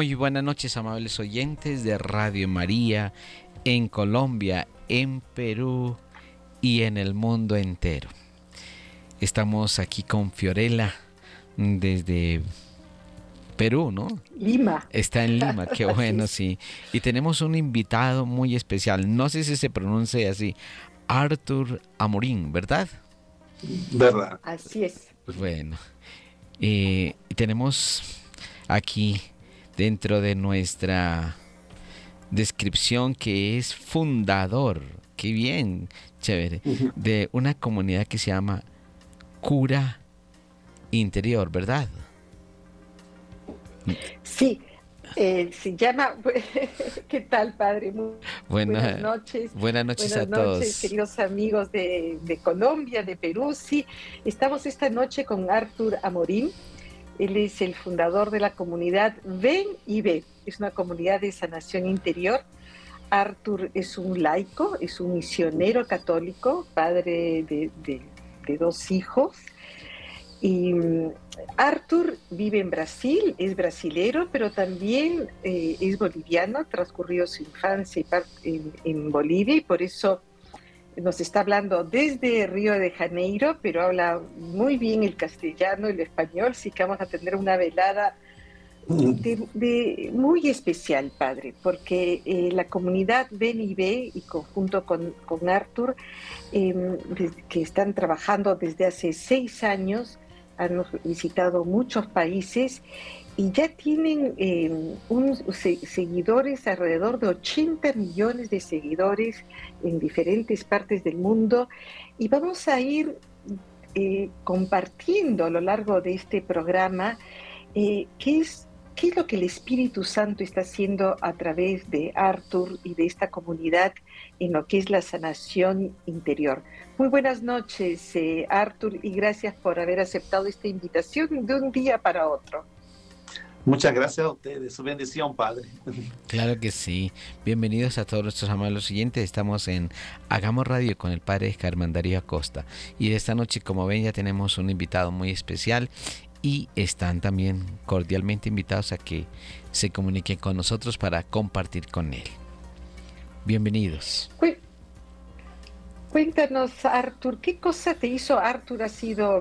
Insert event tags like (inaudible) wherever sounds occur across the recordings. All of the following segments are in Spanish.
Muy buenas noches, amables oyentes de Radio María en Colombia, en Perú y en el mundo entero. Estamos aquí con Fiorella desde Perú, ¿no? Lima. Está en Lima, qué (laughs) bueno, sí. Y tenemos un invitado muy especial, no sé si se pronuncia así, Arthur Amorín, ¿verdad? ¿Verdad? Así es. Bueno, eh, tenemos aquí dentro de nuestra descripción que es fundador, qué bien, chévere, de una comunidad que se llama Cura Interior, ¿verdad? Sí, eh, se llama. (laughs) ¿Qué tal, padre? buenas noches. Buenas noches buenas a noches, queridos amigos de, de, Colombia, de Perú. Sí, estamos esta noche con Artur Amorín. Él es el fundador de la comunidad Ven y Ve. Es una comunidad de sanación interior. Artur es un laico, es un misionero católico, padre de dos hijos. Y mm, Arthur vive en Brasil, es brasilero, pero también eh, es boliviano, transcurrió su infancia en, en, Bolivia y por eso nos está hablando desde Río de Janeiro, pero habla muy bien el castellano y el español, así que vamos a tener una velada de, muy especial, padre, porque eh, la comunidad Ven y conjunto con, con Arthur, eh, que están trabajando desde hace seis años, han visitado muchos países y ya tienen eh, un, se, seguidores, alrededor de 80 millones de seguidores en diferentes partes del mundo. Y vamos a ir eh, compartiendo a lo largo de este programa eh, qué es ¿Qué es lo que el Espíritu Santo está haciendo a través de Arthur y de esta comunidad en lo que es la sanación interior? Muy buenas noches, eh, Arthur, y gracias por haber aceptado esta invitación de un día para otro. Muchas gracias a ustedes, su bendición, Padre. Claro que sí. Bienvenidos a todos nuestros amados siguientes. Estamos en Hagamos Radio con el Padre Carmen Darío Acosta. Y esta noche, como ven, ya tenemos un invitado muy especial y están también cordialmente invitados a que se comuniquen con nosotros para compartir con él. Bienvenidos. Cuéntanos, Artur, ¿qué cosa te hizo? Artur ha sido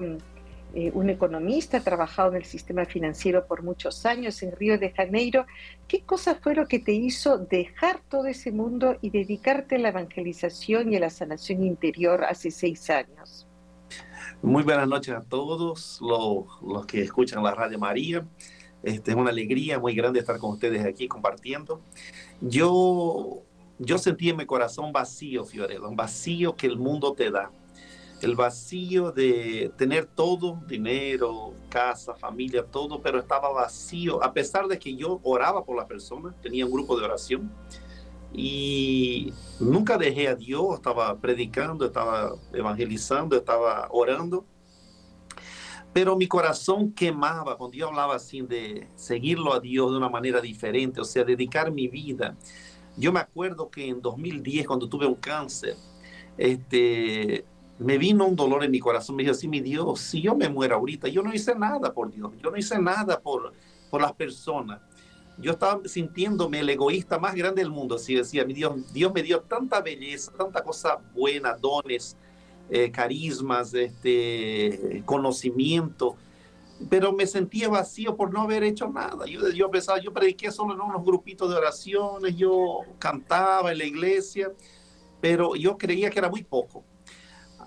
eh, un economista, ha trabajado en el sistema financiero por muchos años en Río de Janeiro. ¿Qué cosa fue lo que te hizo dejar todo ese mundo y dedicarte a la evangelización y a la sanación interior hace seis años? Muy buenas noches a todos los, los que escuchan la Radio María. Este, es una alegría muy grande estar con ustedes aquí compartiendo. Yo, yo sentí en mi corazón vacío, Fiorella, un vacío que el mundo te da. El vacío de tener todo, dinero, casa, familia, todo, pero estaba vacío. A pesar de que yo oraba por la persona, tenía un grupo de oración y nunca dejé a Dios, estaba predicando, estaba evangelizando, estaba orando, pero mi corazón quemaba cuando yo hablaba así de seguirlo a Dios de una manera diferente, o sea, dedicar mi vida. Yo me acuerdo que en 2010, cuando tuve un cáncer, este, me vino un dolor en mi corazón, me dijo así, mi Dios, si yo me muero ahorita, yo no hice nada por Dios, yo no hice nada por, por las personas yo estaba sintiéndome el egoísta más grande del mundo. Así decía, mi Dios, Dios me dio tanta belleza, tanta cosa buena, dones, eh, carismas, este, conocimiento, pero me sentía vacío por no haber hecho nada. Yo, yo pensaba, yo prediqué solo en unos grupitos de oraciones, yo cantaba en la iglesia, pero yo creía que era muy poco.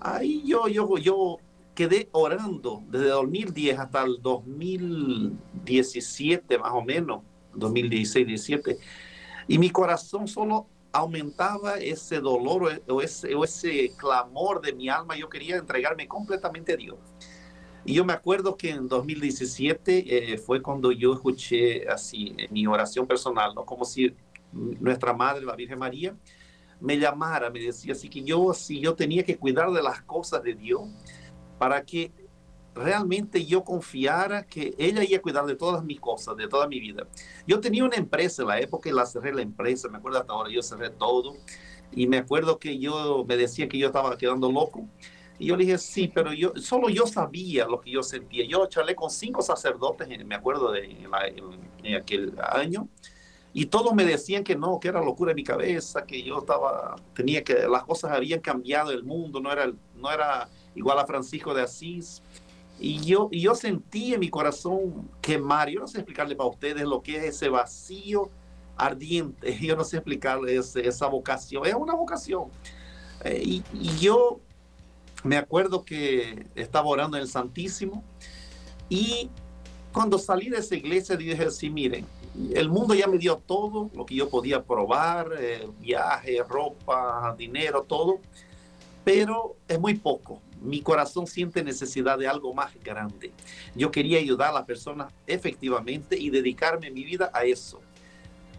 Ahí yo, yo, yo quedé orando desde 2010 hasta el 2017 más o menos 2016, 17, y mi corazón solo aumentaba ese dolor o ese, o ese clamor de mi alma. Yo quería entregarme completamente a Dios. Y yo me acuerdo que en 2017 eh, fue cuando yo escuché así en mi oración personal, ¿no? como si nuestra madre, la Virgen María, me llamara, me decía así que yo, si yo tenía que cuidar de las cosas de Dios para que realmente yo confiara que ella iba a cuidar de todas mis cosas, de toda mi vida. Yo tenía una empresa en la época y la cerré la empresa, me acuerdo hasta ahora, yo cerré todo y me acuerdo que yo me decía que yo estaba quedando loco Y yo le dije, sí, pero yo solo yo sabía lo que yo sentía. Yo charlé con cinco sacerdotes, me acuerdo de en, aquel año, y todos me decían que no, que era locura en mi cabeza, que yo estaba, tenía que, las cosas habían cambiado, el mundo no era, no era igual a Francisco de Asís. Y yo, y yo sentí en mi corazón quemar. Yo no sé explicarle para ustedes lo que es ese vacío ardiente. (laughs) Yo no sé explicarle esa vocación. Es una vocación. Eh, y, y, yo me acuerdo que estaba orando en el Santísimo y cuando salí de esa iglesia dije así, miren, el mundo ya me dio todo lo que yo podía probar, eh, viaje, ropa, dinero, todo, pero es muy poco. Mi corazón siente necesidad de algo más grande. Yo quería ayudar a las personas efectivamente y dedicarme mi vida a eso.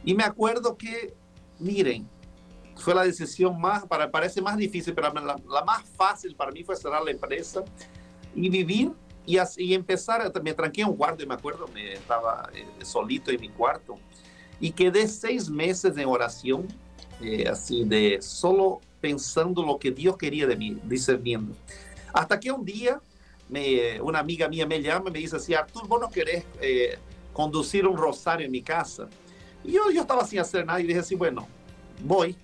Y me acuerdo que, miren, fue la decisión más, para, parece más difícil, pero la, la, más fácil para mí fue cerrar la empresa y vivir y, así, y empezar, me tranqué un cuarto y me acuerdo, me estaba eh, solito en mi cuarto y quedé seis meses en oración, eh, así de solo pensando lo que Dios quería de mí, discerniendo. Hasta que un día me, una amiga mía me llama y me dice así, Artur, vos no querés eh, conducir un rosario en mi casa. Y yo, yo estaba sin hacer nada y dije así, bueno, voy,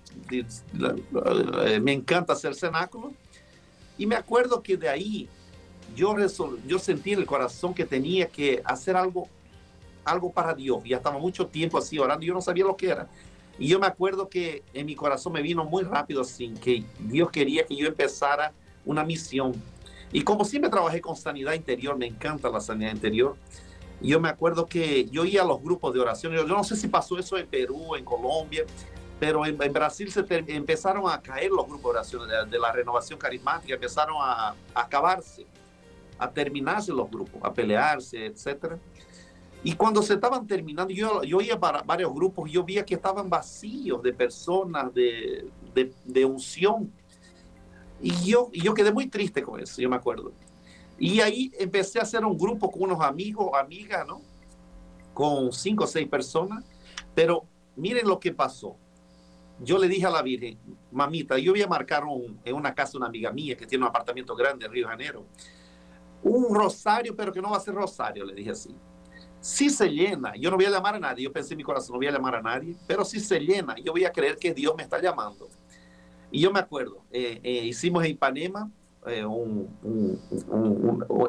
me encanta hacer cenáculo. Y me acuerdo que de ahí yo, yo sentí en el corazón que tenía que hacer algo, algo para Dios. Ya estaba mucho tiempo así orando, yo no sabía lo que era. Y yo me acuerdo que en mi corazón me vino muy rápido así, que Dios quería que yo empezara una misión. Y como siempre trabajé con sanidad interior, me encanta la sanidad interior. Y yo me acuerdo que yo iba a los grupos de oración. Yo, yo no sé si pasó eso en Perú, en Colombia, pero en, Brasil se empezaron a caer los grupos de oración de, la renovación carismática, empezaron a, acabarse, a terminarse los grupos, a pelearse, etc. Y cuando se estaban terminando, yo, yo iba para varios grupos yo veía que estaban vacíos de personas, de, de, de unción. Y yo, y yo quedé muy triste con eso, yo me acuerdo. Y ahí empecé a hacer un grupo con unos amigos, amigas, ¿no? Con cinco o seis personas. Pero miren lo que pasó yo le dije a la Virgen, mamita, yo voy a marcar en una casa una amiga mía que tiene un apartamento grande en Río de Janeiro, un rosario, pero que no va a ser rosario, le dije así. Si se llena, yo no voy a llamar a nadie, yo pensé en mi corazón, no voy a llamar a nadie, pero si se llena, yo voy a creer que Dios me está llamando. Y yo me acuerdo, eh, eh, hicimos en Ipanema eh,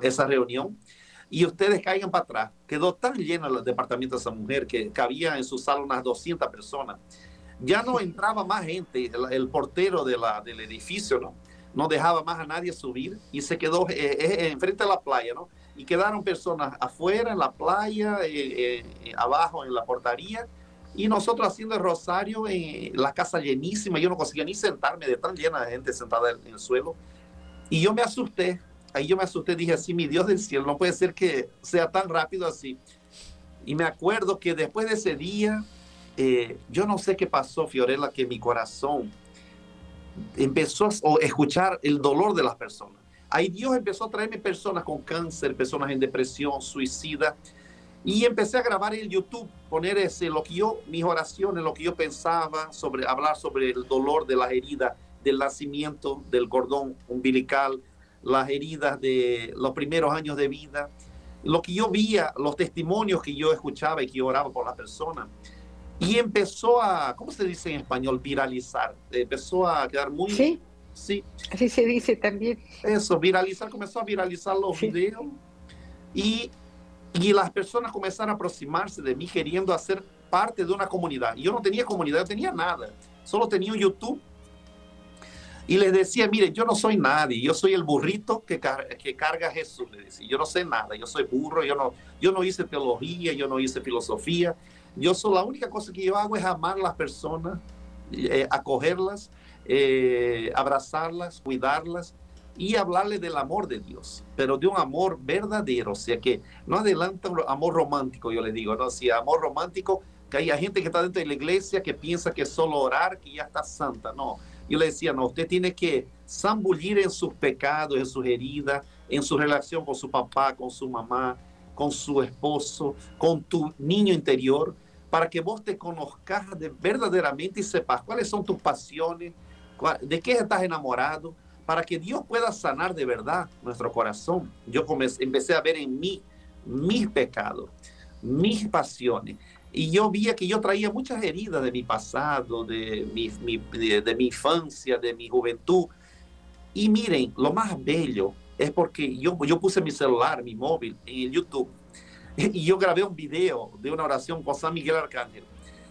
esa reunión y ustedes caigan para atrás. Quedó tan lleno el departamento de esa mujer que cabía en su sala unas 200 personas ya no (laughs) entraba más gente, el, portero de la, del edificio, ¿no? No dejaba más a nadie subir y se quedó eh, eh, enfrente de la playa, ¿no? Y quedaron personas afuera, en la playa, eh, abajo, en la portaría, y nosotros haciendo el rosario en la casa llenísima. Yo no conseguía ni sentarme de tan llena de gente sentada en el suelo. Y yo me asusté, ahí yo me asusté, dije así, mi Dios del cielo, no puede ser que sea tan rápido así. Y me acuerdo que después de ese día, eh, yo no sé qué pasó, Fiorella, que mi corazón empezó a escuchar el dolor de las personas. Ahí Dios empezó a traerme personas con cáncer, personas en depresión, suicida. Y empecé a grabar en YouTube, poner ese, lo que yo, mis oraciones, lo que yo pensaba sobre, hablar sobre el dolor de las heridas del nacimiento, del cordón umbilical, las heridas de los primeros años de vida, lo que yo veía, los testimonios que yo escuchaba y que yo oraba por las personas. Y empezó a, ¿cómo se dice en español? Viralizar. Empezó a quedar muy... Sí. Sí. Así se dice también. Eso, viralizar, comenzó a viralizar los videos. Y, y las personas comenzaron a aproximarse de mí queriendo hacer parte de una comunidad. Yo no tenía comunidad, no tenía nada. Solo tenía un YouTube. Y les decía, mire, yo no soy nadie, yo soy el burrito que, que carga Jesús. Le decía, yo no sé nada, yo soy burro, yo no, yo no hice teología, yo no hice filosofía, yo soy la única cosa que yo hago es amar a las personas, eh, acogerlas, eh, abrazarlas, cuidarlas y hablarles del amor de Dios, pero de un amor verdadero, o sea que no adelanta un amor romántico, yo le digo, no, si amor romántico, que hay gente que está dentro de la iglesia que piensa que solo orar, que ya está santa, no. Yo le decía, no, usted tiene que zambullir en sus pecados, en sus heridas, en su relación con su papá, con su mamá, con su esposo, con tu niño interior, para que vos te conozcas de, verdaderamente y sepas cuáles son tus pasiones, de qué estás enamorado, para que Dios pueda sanar de verdad nuestro corazón. Yo empecé a ver en mí mis pecados, mis pasiones. Y yo vi que yo traía muchas heridas de mi pasado, de mi, infancia, de mi juventud. Y miren, lo más bello es porque yo, puse mi celular, mi móvil, en YouTube, (laughs) y yo grabé un video de una oración con San Miguel Arcángel.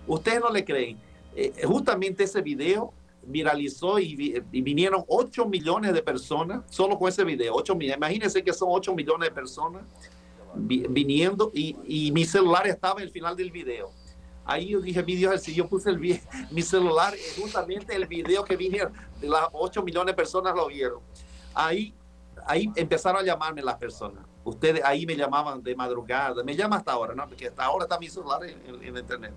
Ustedes no le creen. Eh, justamente ese video viralizó y, vinieron 8 millones de personas solo con ese video. 8 millones. Imagínense que son 8 millones de personas viniendo y, y, mi celular estaba en el final del video. Ahí yo dije, mi Dios, si yo puse el, (laughs) mi celular, justamente el video que vinieron, las 8 millones de personas lo vieron. Ahí, ahí empezaron a llamarme las personas. Ustedes ahí me llamaban de madrugada, me llama hasta ahora, ¿no? Porque hasta ahora está mi celular en, en internet.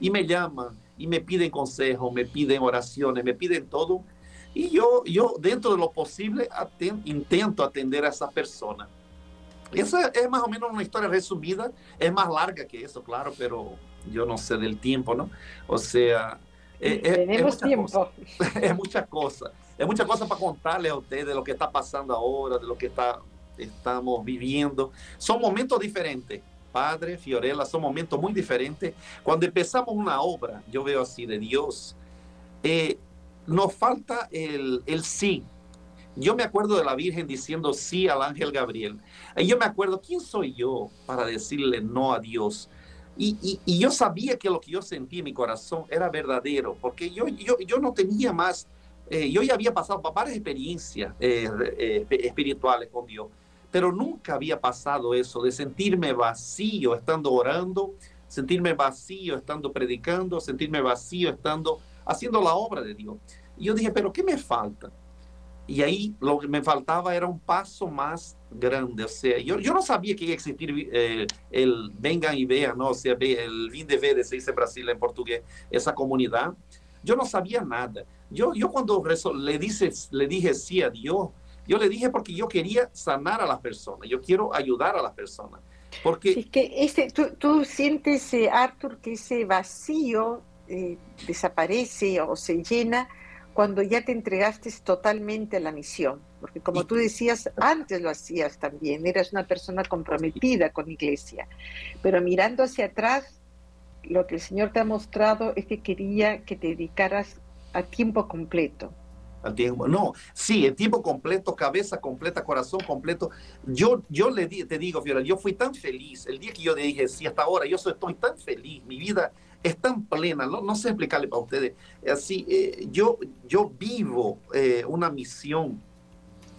Y me llaman y me piden consejos, me piden oraciones, me piden todo. Y yo, yo dentro de lo posible, intento atender a esas personas. Esa es más o menos una historia resumida, es más larga que eso, claro, pero yo no sé del tiempo, ¿no? O sea, eh, eh, tenemos tiempo. (laughs) es muchas cosas, es muchas cosas para contarles a ustedes de lo que está pasando ahora, de lo que está, estamos viviendo. Son momentos diferentes, Padre, Fiorella, son momentos muy diferentes. Cuando empezamos una obra, yo veo así de Dios, eh, nos falta el, el sí. Yo me acuerdo de la Virgen diciendo sí al ángel Gabriel. Y yo me acuerdo, ¿quién soy yo para decirle no a Dios? Y, y, yo sabía que lo que yo sentí en mi corazón era verdadero, porque yo, yo, yo no tenía más, eh, yo ya había pasado varias experiencias eh, espirituales con Dios, pero nunca había pasado eso de sentirme vacío estando orando, sentirme vacío estando predicando, sentirme vacío estando haciendo la obra de Dios. Y yo dije, pero ¿qué me falta? Y ahí lo que me faltaba era un paso más grande. O sea, yo, yo no sabía que iba existir eh, el vengan y vean, ¿no? O sea, el vin de ver, se dice Brasil en portugués, esa comunidad. Yo no sabía nada. Yo, yo cuando le, dice, le dije sí a Dios, yo le dije porque yo quería sanar a las personas, yo quiero ayudar a las personas. Porque... es que ese, tú, tú sientes, eh, Arthur, que ese vacío eh, desaparece o se llena cuando ya te entregaste totalmente a la misión. Porque como tú decías, antes lo hacías también, eras una persona comprometida con la iglesia. Pero mirando hacia atrás, lo que el Señor te ha mostrado es que quería que te dedicaras a tiempo completo No, sí, el tiempo completo, cabeza completa, corazón completo. Yo, yo le di, te digo, Fiora, yo fui tan feliz el día que yo le dije, sí, hasta ahora yo estoy tan feliz, mi vida es tan plena, no, no sé explicarle para ustedes. Así, eh, yo, yo vivo eh, una misión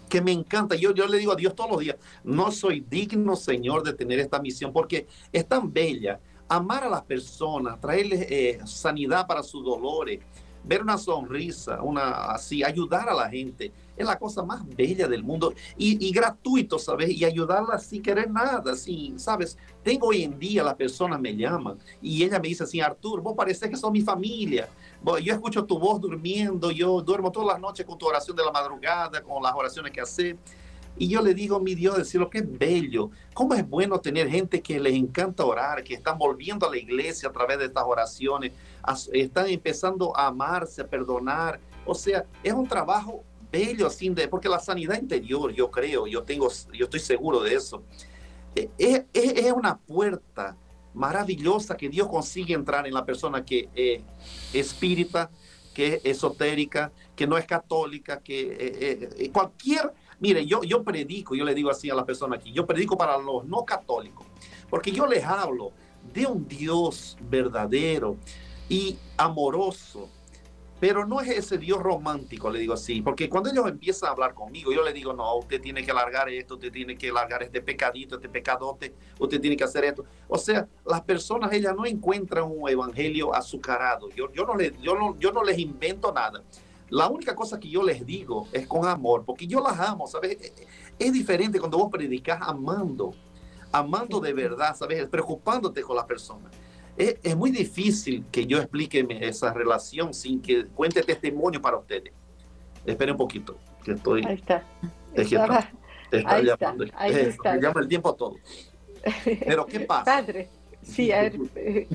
que me encanta. Yo, yo le digo a Dios todos los días, no soy digno, Señor, de tener esta misión porque es tan bella. Amar a las personas, traerles eh, sanidad para sus dolores, ver una sonrisa, una así, ayudar a la gente, es la cosa más bella del mundo y, gratuito, ¿sabes? Y ayudarla sin querer nada, sin, ¿sabes? Tengo hoy en día, las personas me llaman y ella me dice así, Artur, vos pareces que sos mi familia. Yo escucho tu voz durmiendo, yo duermo todas las noches con tu oración de la madrugada, con las oraciones que hace. Y yo le digo, mi Dios, decirlo es bello. ¿Cómo es bueno tener gente que les encanta orar, que están volviendo a la iglesia a través de estas oraciones, están empezando a amarse, a perdonar. O sea, es un trabajo bello, sin de, porque la sanidad interior, yo creo, yo tengo, yo estoy seguro de eso. E, es, es, una puerta maravillosa que Dios consigue entrar en la persona que es espírita, que es esotérica, que no es católica, que eh, eh, eh, cualquier, mire, yo, yo predico, yo le digo así a la persona aquí, yo predico para los no católicos, porque yo les hablo de un Dios verdadero, y amoroso. Pero no es ese Dios romántico, le digo así, porque cuando ellos empiezan a hablar conmigo, yo le digo, no, usted tiene que largar esto, usted tiene que largar este pecadito, este pecadote, usted tiene que hacer esto. O sea, las personas, ellas no encuentran un evangelio azucarado. Yo, yo, no, les, yo, no, yo no les invento nada. La única cosa que yo les digo es con amor, porque yo las amo, ¿sabes? Es diferente cuando vos predicas amando, amando de verdad, ¿sabes? Preocupándote con las personas. Es, muy difícil que yo explique esa relación sin que cuente testimonio para ustedes. Espere un poquito, que estoy... Ahí está. Estaba, está ahí llamando. Está, ahí está. Me llama el tiempo todo. Pero ¿qué pasa? Padre, sí, a ver, (laughs)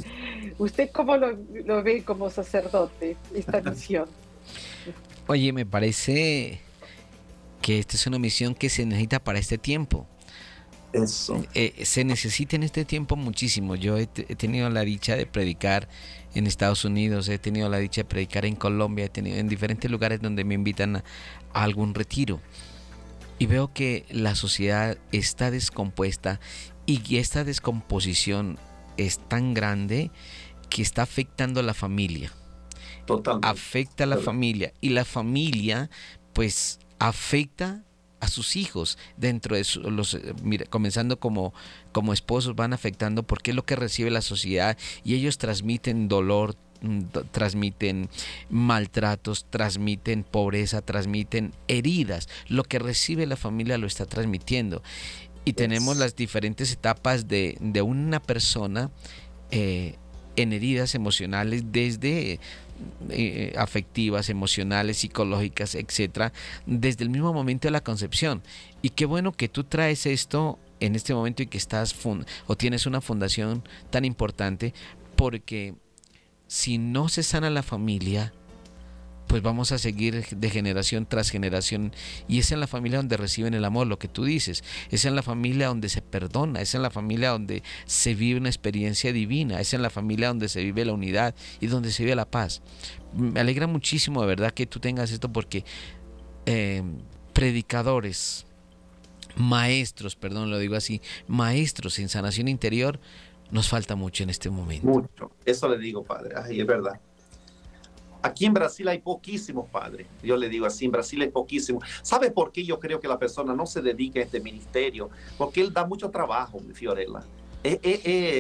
¿usted cómo lo, lo ve como sacerdote, esta misión? Oye, me parece que esta es una misión que se necesita para este tiempo. Eso. Eh, se necesita en este tiempo muchísimo. Yo he, tenido la dicha de predicar en Estados Unidos, he tenido la dicha de predicar en Colombia, he tenido en diferentes lugares donde me invitan a, algún retiro. Y veo que la sociedad está descompuesta y esta descomposición es tan grande que está afectando a la familia. Totalmente. Afecta a la familia y la familia pues afecta a sus hijos dentro de los eh, comenzando como como esposos van afectando porque es lo que recibe la sociedad y ellos transmiten dolor mm, transmiten maltratos, transmiten pobreza, transmiten heridas. Lo que recibe la familia lo está transmitiendo. Y tenemos las diferentes etapas de, de una persona eh, en heridas emocionales desde eh, afectivas, emocionales, psicológicas, etcétera, desde el mismo momento de la concepción. Y qué bueno que tú traes esto en este momento y que estás o tienes una fundación tan importante, porque si no se sana la familia, pues vamos a seguir de generación tras generación. Y es en la familia donde reciben el amor, lo que tú dices. Es en la familia donde se perdona, es en la familia donde se vive una experiencia divina, es en la familia donde se vive la unidad y donde se vive la paz. Me alegra muchísimo de verdad que tú tengas esto porque eh, predicadores, maestros, perdón, lo digo así, maestros en sanación interior, nos falta mucho en este momento. Mucho, eso le digo, padre, Ay, es verdad. Aquí en Brasil hay poquísimos padres. Yo le digo así, en Brasil hay poquísimos. ¿Sabe por qué yo creo que la persona no se dedica a este ministerio? Porque él da mucho trabajo, Fiorella.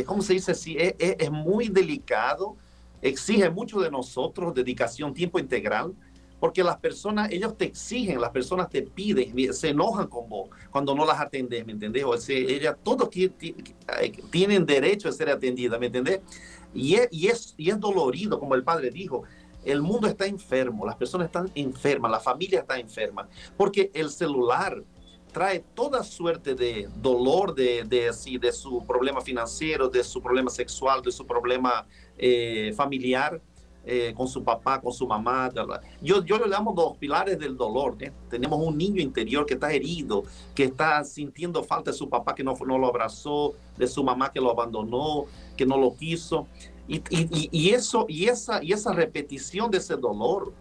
¿Cómo se dice así? Es, muy delicado, exige mucho de nosotros, dedicación, tiempo integral, porque las personas, ellos te exigen, las personas te piden, se enojan con vos cuando no las atendes, ¿me entendés? O sea, ellas, todos tienen derecho a ser atendidas, ¿me entendés? Y y, es, y es dolorido, como el padre dijo, el mundo está enfermo, las personas están enfermas, la familia está enferma, porque el celular trae toda suerte de dolor de, de, de su problema financiero, de su problema sexual, de su problema eh, familiar. Eh, con su papá, con su mamá. Yo, yo le llamo dos pilares del dolor. ¿eh? Tenemos un niño interior que está herido, que está sintiendo falta de su papá que no, no lo abrazó, de su mamá que lo abandonó, que no lo quiso. Y, eso, y, esa, y esa repetición de ese dolor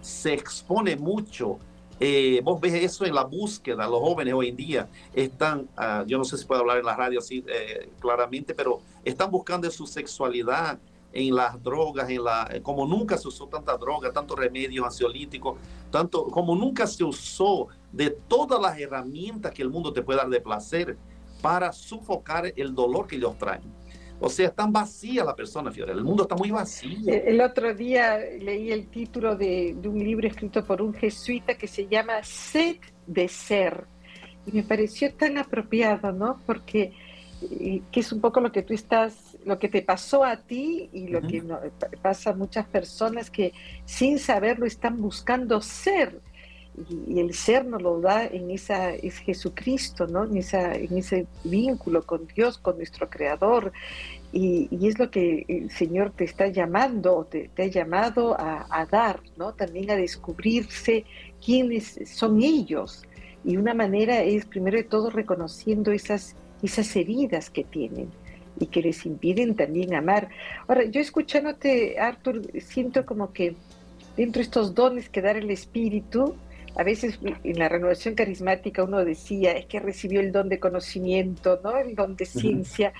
se expone mucho. Eh, vos ves eso en la búsqueda, los jóvenes hoy en día están, ah, yo no sé si puedo hablar en la radio así eh, claramente, pero están buscando su sexualidad en las drogas, en la, como nunca se usó tanta droga, tantos remedios ansiolíticos, tanto como nunca se usó de todas las herramientas que el mundo te puede dar de placer para sofocar el dolor que ellos traen. O sea, tan vacía la persona, Fiorella. El mundo está muy vacío. Eh, el otro día leí el título de, un libro escrito por un jesuita que se llama Sed de Ser. Y me pareció tan apropiado, ¿no? Porque eh, que es un poco lo que tú estás, lo que te pasó a ti y lo que pasa a muchas personas que sin saberlo están buscando ser y, el ser nos lo da en esa es Jesucristo, ¿no? En, esa, en ese vínculo con Dios, con nuestro Creador. Y, es lo que el Señor te está llamando, te, te ha llamado a, dar, ¿no? También a descubrirse quiénes son ellos. Y una manera es, primero de todo, reconociendo esas, esas heridas que tienen y que les impiden también amar. Ahora, yo escuchándote, Arthur, siento como que dentro de estos dones que da el Espíritu, a veces en la renovación carismática uno decía, es que recibió el don de conocimiento, ¿no? El don de ciencia.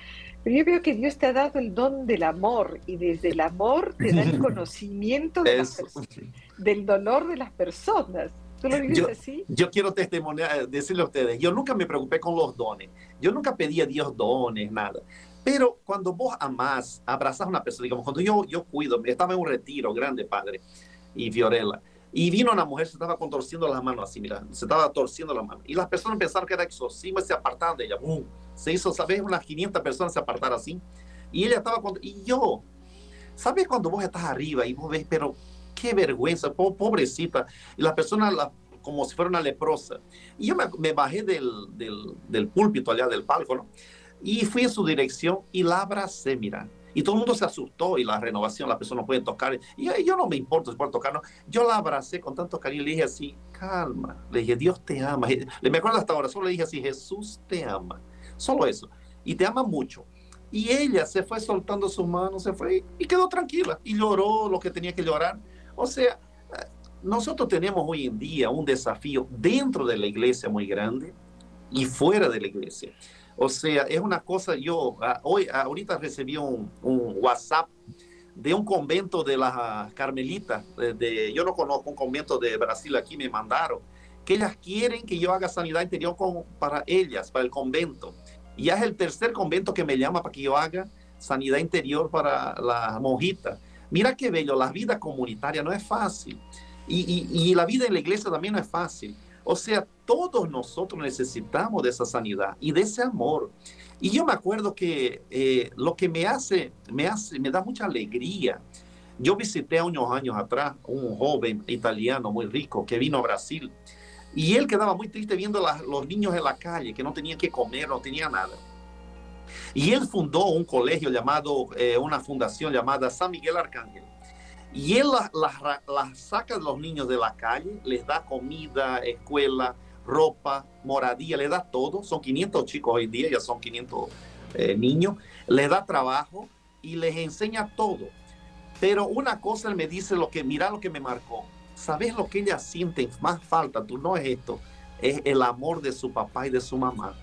Pero yo veo que Dios te ha dado el don del amor y desde el amor te da el conocimiento del dolor de las personas. ¿Tú lo vives yo, así? Yo quiero testimoniar, decirle a ustedes, yo nunca me preocupé con los dones. Yo nunca pedí a Dios dones, nada. Pero cuando vos amás, abrazás a una persona, digamos, cuando yo, yo cuido, estaba en un retiro grande, padre, y Fiorella, y vino una mujer, se estaba contorciendo las manos así, mira, se estaba torciendo las manos. Y las personas pensaron que era exorcismo y se apartaron de ella. ¡Bum! Se hizo, ¿sabes? Unas 500 personas se apartaron así. Y ella estaba, con... y yo, ¿sabes cuando vos estás arriba y vos ves, pero qué vergüenza, pobrecita? Y la persona, la, como si fuera una leprosa. Y yo me, bajé del, del, del, púlpito allá del palco, ¿no? Y fui en su dirección y la abracé, mira. Y todo el mundo se asustó y la renovación, la persona no puede tocar. Y yo no me importa si puede tocar, no. Yo la abracé con tanto cariño y le dije así, calma. Le dije, Dios te ama. Le me acuerdo hasta ahora, solo le dije así, Jesús te ama. Solo eso. Y te ama mucho. Y ella se fue soltando sus manos, se fue y quedó tranquila. Y lloró lo que tenía que llorar. O sea, nosotros tenemos hoy en día un desafío dentro de la iglesia muy grande y fuera de la iglesia. O sea, es una cosa, yo ah, hoy, ahorita recibí un, WhatsApp de un convento de las Carmelitas, de, yo no conozco un convento de Brasil aquí, me mandaron, que ellas quieren que yo haga sanidad interior con, para ellas, para el convento. Y es el tercer convento que me llama para que yo haga sanidad interior para las monjitas. Mira qué bello, la vida comunitaria no es fácil. Y, y, y la vida en la iglesia también no es fácil. O sea, todos nosotros necesitamos de esa sanidad y de ese amor. Y yo me acuerdo que eh, lo que me hace, me hace, me da mucha alegría. Yo visité unos años atrás un joven italiano muy rico que vino a Brasil y él quedaba muy triste viendo a los niños en la calle que no tenían que comer, no tenían nada. Y él fundó un colegio llamado, eh, una fundación llamada San Miguel Arcángel. Y él las saca de los niños de la calle, les da comida, escuela, ropa, moradía, le da todo. Son 500 chicos hoy día, ya son 500 eh, niños. Les da trabajo y les enseña todo. Pero una cosa él me dice lo que, mira lo que me marcó. ¿Sabes lo que ella siente más falta? Tú no es esto, es el amor de su papá y de su mamá.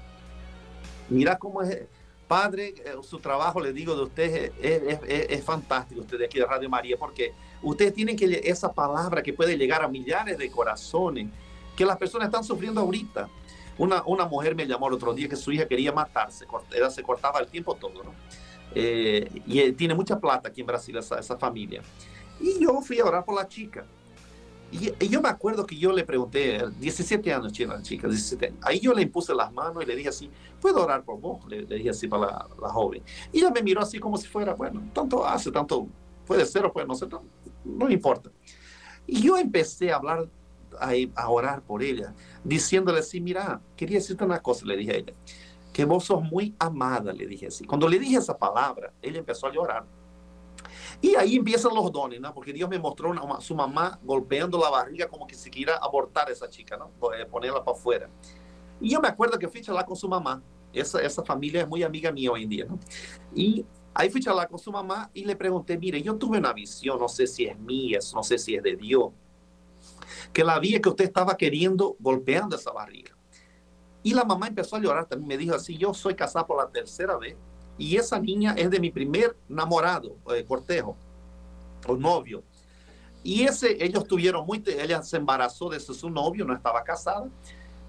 Mira cómo es, Padre, eh, su trabajo, le digo de ustedes, es, fantástico, ustedes aquí de Radio María, porque ustedes tienen que esa palabra que puede llegar a millares de corazones, que las personas están sufriendo ahorita. Una, una mujer me llamó el otro día que su hija quería matarse, ella se cortaba el tiempo todo, ¿no? Eh, y eh, tiene mucha plata aquí en Brasil esa, esa familia. Y yo fui a orar por la chica. Y, yo me acuerdo que yo le pregunté, 17 años, chica, chica 17 Ahí yo le impuse las manos y le dije así, ¿puedo orar por vos? Le, dije así para la, joven. Y ella me miró así como si fuera, bueno, tanto hace, tanto puede ser o puede no ser, no, no importa. Y yo empecé a hablar, a, a, orar por ella, diciéndole así, mira, quería decirte una cosa, le dije a ella, que vos sos muy amada, le dije así. Cuando le dije esa palabra, ella empezó a llorar y ahí empiezan los dones, ¿no? Porque Dios me mostró a su mamá golpeando la barriga como que se quiera abortar a esa chica, ¿no? Eh, ponerla para afuera. Y yo me acuerdo que fui a charlar con su mamá. Esa, esa familia es muy amiga mía hoy en día, ¿no? Y ahí fui a charlar con su mamá y le pregunté, mire, yo tuve una visión, no sé si es mía, no sé si es de Dios, que la vi que usted estaba queriendo golpeando esa barriga. Y la mamá empezó a llorar también, me dijo así, yo soy casada por la tercera vez y esa niña es de mi primer enamorado, eh, cortejo, o novio. Y ese, ellos tuvieron muy, ella se embarazó de su novio, no estaba casada.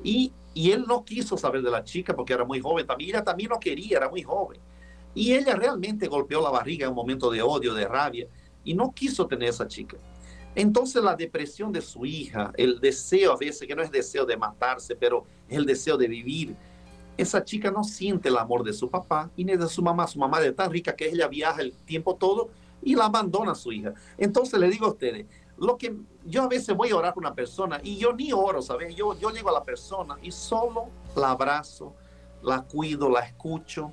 Y, y él no quiso saber de la chica porque era muy joven también. Ella también no quería, era muy joven. Y ella realmente golpeó la barriga en un momento de odio, de rabia, y no quiso tener esa chica. Entonces la depresión de su hija, el deseo a veces, que no es deseo de matarse, pero es el deseo de vivir, esa chica no siente el amor de su papá y ni de su mamá. Su mamá es tan rica que ella viaja el tiempo todo y la abandona a su hija. Entonces le digo a ustedes, lo que yo a veces voy a orar con una persona y yo ni oro, ¿sabes? Yo, yo llego a la persona y solo la abrazo, la cuido, la escucho.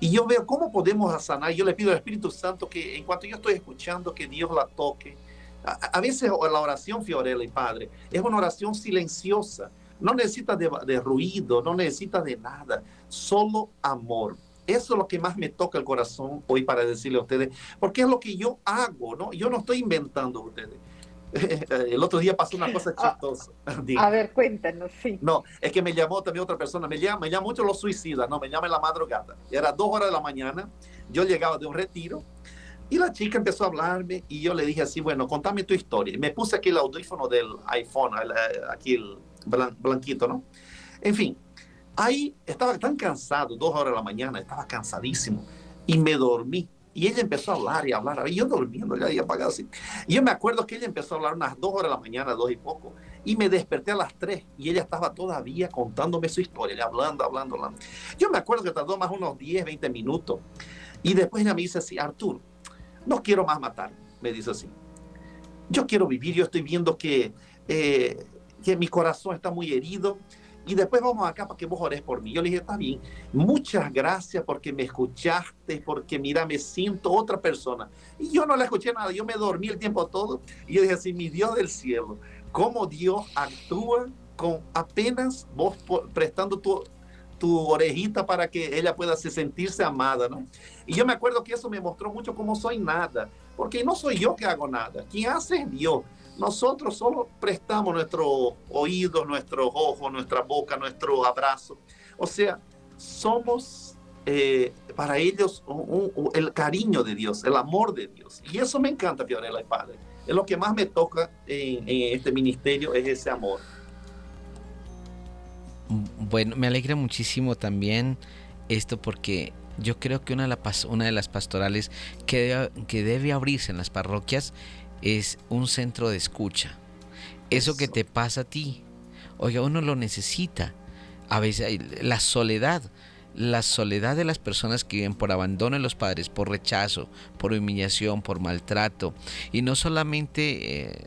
Y yo veo cómo podemos sanar. Yo le pido al Espíritu Santo que en cuanto yo estoy escuchando, que Dios la toque. A, a veces la oración, Fiorella y Padre, es una oración silenciosa no necesita de, ruido, no necesita de nada, solo amor. Eso es lo que más me toca el corazón hoy para decirle a ustedes, porque es lo que yo hago, ¿no? Yo no estoy inventando a ustedes. (laughs) El otro día pasó una cosa ah, chistosa. (laughs) A ver, cuéntanos, sí. No, es que me llamó también otra persona, me llama, me llama mucho los suicidas, no, me llama en la madrugada. Era dos horas de la mañana, yo llegaba de un retiro y la chica empezó a hablarme y yo le dije así, bueno, contame tu historia. Me puse aquí el audífono del iPhone, aquí el, blanquito, ¿no? En fin, ahí estaba tan cansado, dos horas de la mañana, estaba cansadísimo y me dormí. Y ella empezó a hablar y hablar, y yo durmiendo, ya había apagado así. Y yo me acuerdo que ella empezó a hablar unas dos horas de la mañana, dos y poco, y me desperté a las tres, y ella estaba todavía contándome su historia, hablando, hablando, hablando. Yo me acuerdo que tardó más unos 10, 20 minutos, y después ella me dice así, Artur, no quiero más matar, me dice así. Yo quiero vivir, yo estoy viendo que eh, que mi corazón está muy herido y después vamos acá para que vos ores por mí. Yo le dije, está bien, muchas gracias porque me escuchaste, porque mira, me siento otra persona. Y yo no le escuché nada, yo me dormí el tiempo todo. Y yo dije así, mi Dios del cielo, cómo Dios actúa con apenas vos prestando tu, tu orejita para que ella pueda sentirse amada, ¿no? Y yo me acuerdo que eso me mostró mucho cómo soy nada, porque no soy yo que hago nada, quien hace es Dios. Nosotros solo prestamos nuestros oídos, nuestros ojos, nuestra boca, nuestro abrazo. O sea, somos eh, para ellos el cariño de Dios, el amor de Dios. Y eso me encanta, Fiorella y Padre. Es lo que más me toca en, este ministerio, es ese amor. Bueno, me alegra muchísimo también esto porque yo creo que una de, las pastorales que que debe abrirse en las parroquias es un centro de escucha. Eso que te pasa a ti, oiga, uno lo necesita. A veces la soledad, la soledad de las personas que viven por abandono de los padres, por rechazo, por humillación, por maltrato, y no solamente eh,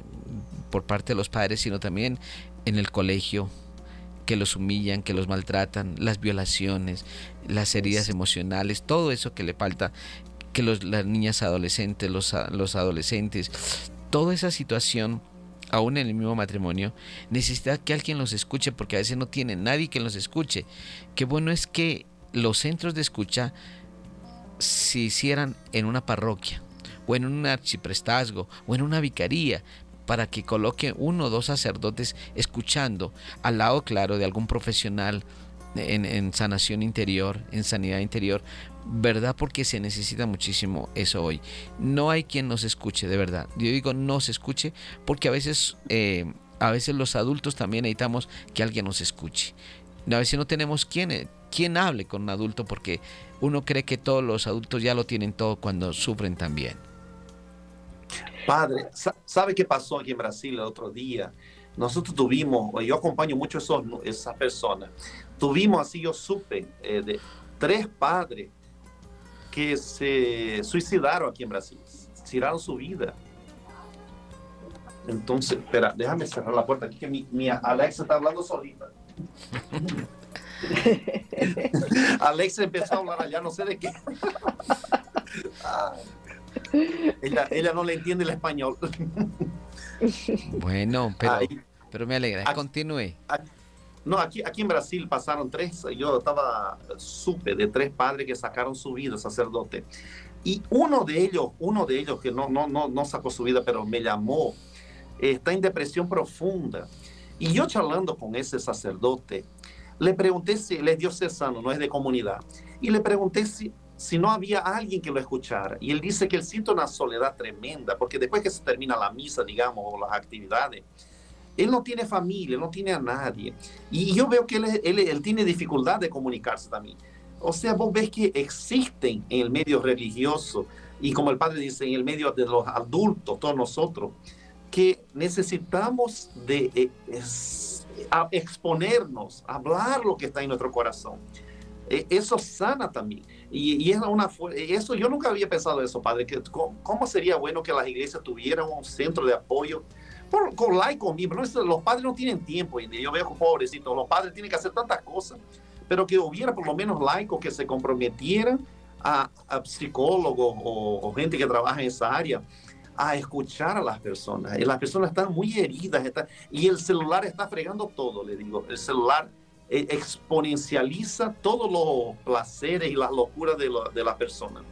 por parte de los padres, sino también en el colegio, que los humillan, que los maltratan, las violaciones, las heridas emocionales, todo eso que le falta que las niñas adolescentes, los, los adolescentes, toda esa situación aún en el mismo matrimonio, necesita que alguien los escuche porque a veces no tiene nadie que los escuche. Qué bueno es que los centros de escucha se hicieran en una parroquia o en un archiprestazgo o en una vicaría para que coloque uno o dos sacerdotes escuchando al lado claro de algún profesional en, sanación interior, en sanidad interior, ¿verdad? Porque se necesita muchísimo eso hoy. No hay quien nos escuche, de verdad. Yo digo no se escuche porque a veces, eh, a veces los adultos también necesitamos que alguien nos escuche. A veces no tenemos quien, quien hable con un adulto porque uno cree que todos los adultos ya lo tienen todo cuando sufren también. Padre, ¿sabe qué pasó aquí en Brasil el otro día? Nosotros tuvimos, yo acompaño mucho esos, esas personas, tuvimos así, yo supe, eh, de tres padres que se suicidaron aquí en Brasil, tiraron su vida. Entonces, espera, déjame cerrar la puerta aquí que mi, Alexa está hablando solita. (laughs) Alexa empezó a hablar allá, no sé de qué. ella, ella no le entiende el español. bueno, pero, pero me alegra. Continúe. No, aquí, aquí en Brasil pasaron tres, yo estaba, supe de tres padres que sacaron su vida, sacerdote. Y uno de ellos, uno de ellos que no, no, no, no sacó su vida, pero me llamó, está en depresión profunda. Y yo charlando con ese sacerdote, le pregunté si él es diocesano, no es de comunidad. Y le pregunté si, si no había alguien que lo escuchara. Y él dice que él siente una soledad tremenda, porque después que se termina la misa, digamos, o las actividades, él no tiene familia, no tiene a nadie. Y yo veo que él, tiene dificultad de comunicarse también. O sea, vos ves que existen en el medio religioso y como el padre dice, en el medio de los adultos, todos nosotros, que necesitamos de eh, exponernos, hablar lo que está en nuestro corazón. E, eso sana también. Y, es una, eso yo nunca había pensado eso, padre, que cómo sería bueno que las iglesias tuvieran un centro de apoyo por, con la y conmigo. Los padres no tienen tiempo. Yo veo pobrecitos, los padres tienen que hacer tantas cosas, pero que hubiera por lo menos laicos que se comprometieran a, psicólogos o, gente que trabaja en esa área a escuchar a las personas. Y las personas están muy heridas y el celular está fregando todo, le digo. El celular eh, exponencializa todos los placeres y las locuras de, la, de la persona.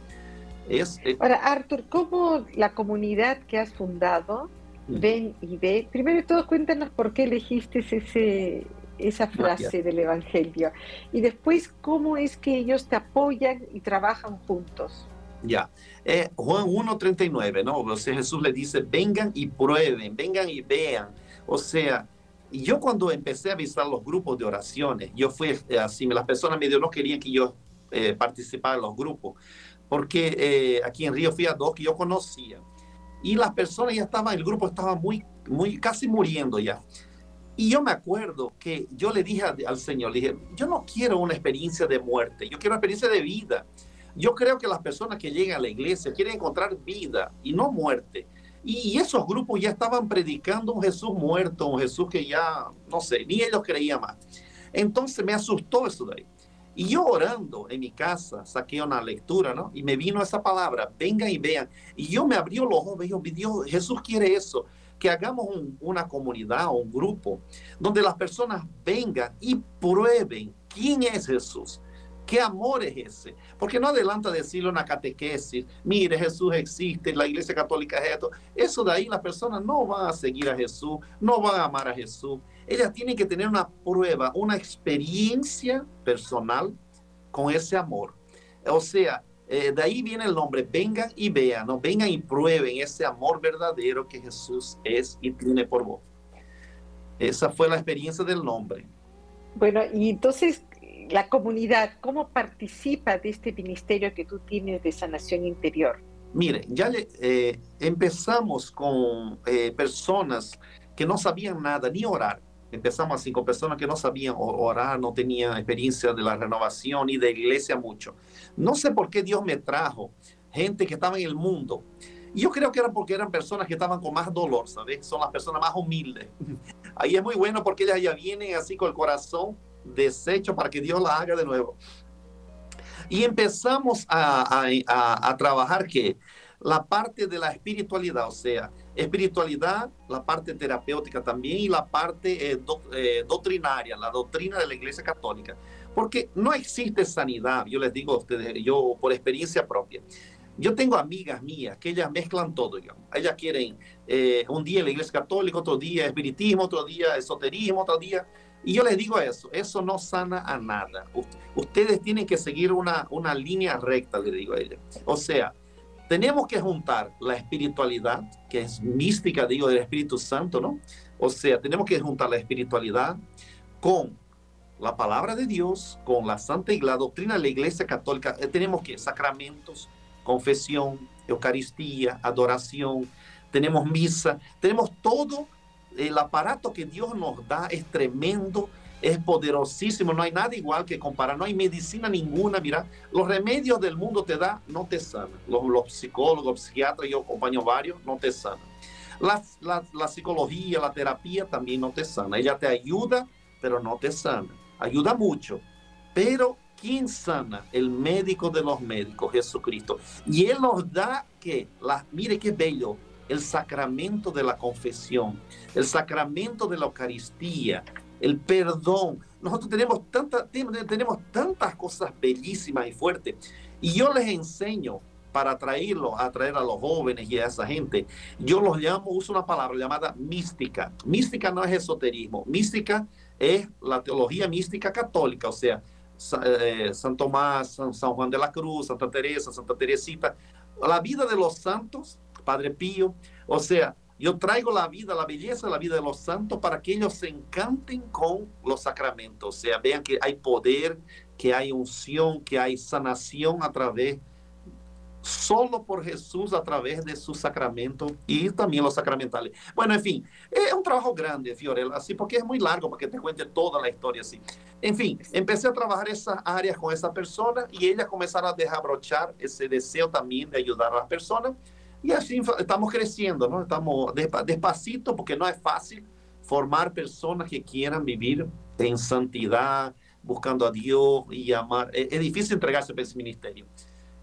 Es, eh, Ahora, Arthur, ¿cómo la comunidad que has fundado ven y ve. Primero de todo, cuéntanos por qué elegiste ese, esa frase del Evangelio. Y después, cómo es que ellos te apoyan y trabajan juntos. Ya, eh, Juan 1.39, ¿no? O sea, Jesús le dice, vengan y prueben, vengan y vean. O sea, yo cuando empecé a visitar los grupos de oraciones, yo fui eh, así, las personas medio no querían que yo eh, participara en los grupos, porque eh, aquí en Río fui a dos que yo conocía y las personas ya estaban, el grupo estaba muy, muy, casi muriendo ya. Y yo me acuerdo que yo le dije al, Señor, le dije, yo no quiero una experiencia de muerte, yo quiero una experiencia de vida. Yo creo que las personas que llegan a la iglesia quieren encontrar vida y no muerte. Y, esos grupos ya estaban predicando un Jesús muerto, un Jesús que ya, no sé, ni ellos creían más. Entonces me asustó eso de ahí. Y yo orando en mi casa, saqué una lectura, ¿no? Y me vino esa palabra, vengan y vean. Y yo me abrió los ojos, y Dios, Jesús quiere eso, que hagamos una comunidad un grupo donde las personas vengan y prueben quién es Jesús. ¿Qué amor es ese? Porque no adelanta decirle una catequesis, mire, Jesús existe, la iglesia católica es esto. Eso de ahí las personas no van a seguir a Jesús, no van a amar a Jesús. Ellas tienen que tener una prueba, una experiencia personal con ese amor. O sea, eh, de ahí viene el nombre, vengan y vean, ¿no? vengan y prueben ese amor verdadero que Jesús es y tiene por vos. Esa fue la experiencia del nombre. Bueno, y entonces la comunidad, ¿cómo participa de este ministerio que tú tienes de sanación interior? Mire, ya eh, empezamos con eh, personas que no sabían nada ni orar. Empezamos así con personas que no sabían orar, no tenían experiencia de la renovación y de iglesia mucho. No sé por qué Dios me trajo gente que estaba en el mundo. Yo creo que era porque eran personas que estaban con más dolor, ¿sabes? Son las personas más humildes. (laughs) Ahí es muy bueno porque ellas ya vienen así con el corazón desecho para que Dios la haga de nuevo. Y empezamos a, a, a, trabajar que la parte de la espiritualidad, o sea, espiritualidad, la parte terapéutica también y la parte eh, eh, doctrinaria, la doctrina de la Iglesia Católica. Porque no existe sanidad, yo les digo a ustedes, yo por experiencia propia. Yo tengo amigas mías que ellas mezclan todo. Ellas quieren eh, un día la Iglesia Católica, otro día espiritismo, otro día esoterismo, otro día y yo les digo eso, eso no sana a nada. Ustedes tienen que seguir una, una línea recta, le digo a ella. O sea, tenemos que juntar la espiritualidad, que es mística, digo, del Espíritu Santo, ¿no? O sea, tenemos que juntar la espiritualidad con la palabra de Dios, con la Santa Iglesia, la doctrina de la Iglesia Católica. Eh, tenemos que sacramentos, confesión, Eucaristía, adoración, tenemos misa, tenemos todo el aparato que Dios nos da es tremendo, es poderosísimo, no hay nada igual que comparar, no hay medicina ninguna, mira, los remedios del mundo te da, no te sanan, los, los psicólogos, psiquiatras, yo acompaño varios, no te sanan. La, la, la, psicología, la terapia también no te sana, ella te ayuda, pero no te sana, ayuda mucho, pero ¿quién sana? El médico de los médicos, Jesucristo. Y Él nos da que, la, mire qué bello, el sacramento de la confesión, el sacramento de la Eucaristía, el perdón. Nosotros tenemos, tanta, tenemos tantas cosas bellísimas y fuertes. Y yo les enseño para traerlo, atraer a los jóvenes y a esa gente. Yo los llamo, uso una palabra llamada mística. Mística no es esoterismo. Mística es la teología mística católica, o sea, eh, San Tomás, San, San Juan de la Cruz, Santa Teresa, Santa Teresita. La vida de los santos Padre Pío. O sea, yo traigo la vida, la belleza, la vida de los santos para que ellos se encanten con los sacramentos. O sea, vean que hay poder, que hay unción, que hay sanación a través, solo por Jesús a través de sus sacramentos y también los sacramentales. Bueno, en fin, es un trabajo grande, Fiorella, así porque es muy largo para que te cuente toda la historia así. En fin, empecé a trabajar esas áreas con esa persona y ella comenzaron a desabrochar ese deseo también de ayudar a las personas y así estamos creciendo, ¿no? Estamos despacito porque no es fácil formar personas que quieran vivir en santidad, buscando a Dios y amar. Es, difícil entregarse para ese ministerio.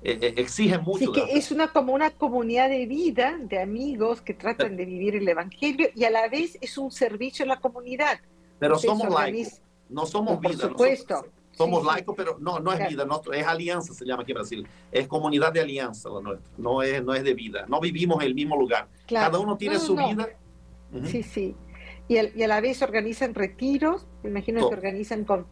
Eh, eh, exige mucho. Que es una, como una comunidad de vida, de amigos que tratan de vivir el Evangelio y a la vez es un servicio a la comunidad. Pero somos laicos, no somos vida. Por supuesto. Somos laicos, pero no, no es vida, es alianza, se llama aquí en Brasil. Es comunidad de alianza la nuestra, no es, no es de vida. No vivimos en el mismo lugar. Cada uno tiene su vida. Sí, sí. Y, a la vez organizan retiros, me imagino que organizan con...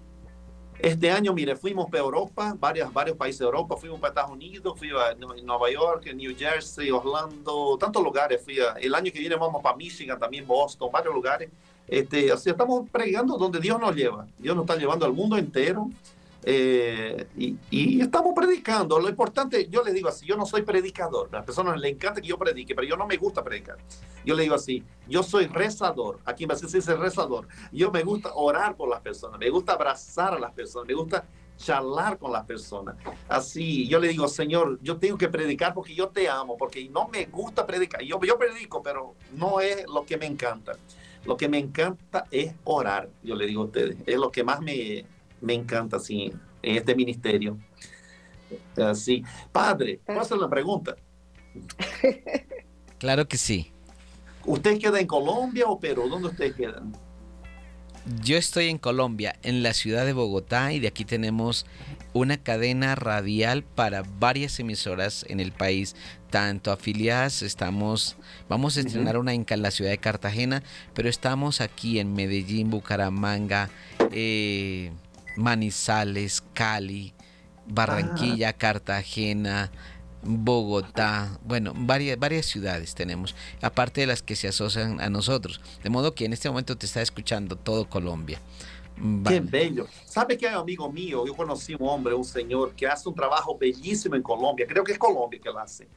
Este año, mire, fuimos para Europa, varios, varios países de Europa, fuimos para Estados Unidos, fui a Nueva York, New Jersey, Orlando, tantos lugares. Fui el año que viene vamos para Michigan, también Boston, varios lugares. Este, así estamos predicando donde Dios nos lleva. Dios nos está llevando al mundo entero. Eh, y, estamos predicando. Lo importante, yo le digo así, yo no soy predicador. A las personas les encanta que yo predique, pero yo no me gusta predicar. Yo le digo así, yo soy rezador. Aquí en Brasil se dice rezador. Yo me gusta orar por las personas, me gusta abrazar a las personas, me gusta charlar con las personas. Así, yo le digo, Señor, yo tengo que predicar porque yo te amo, porque no me gusta predicar. Yo, yo predico, pero no es lo que me encanta. Lo que me encanta es orar, yo le digo a ustedes, es lo que más me, me encanta así, en este ministerio. Así, padre, ¿puedo hacer la pregunta? (laughs) Claro que sí. ¿Usted queda en Colombia o Perú? ¿Dónde ustedes quedan? Yo estoy en Colombia, en la ciudad de Bogotá, y de aquí tenemos una cadena radial para varias emisoras en el país, tanto afiliadas, estamos, vamos a estrenar una en la ciudad de Cartagena, pero estamos aquí en Medellín, Bucaramanga, eh, Manizales, Cali, Barranquilla. Cartagena, Bogotá, bueno, varias, varias ciudades tenemos, aparte de las que se asocian a nosotros. De modo que en este momento te está escuchando todo Colombia. Qué bello. ¿Sabe que hay amigo mío? Yo conocí un hombre, un señor, que hace un trabajo bellísimo en Colombia. Creo que es Colombia que lo hace.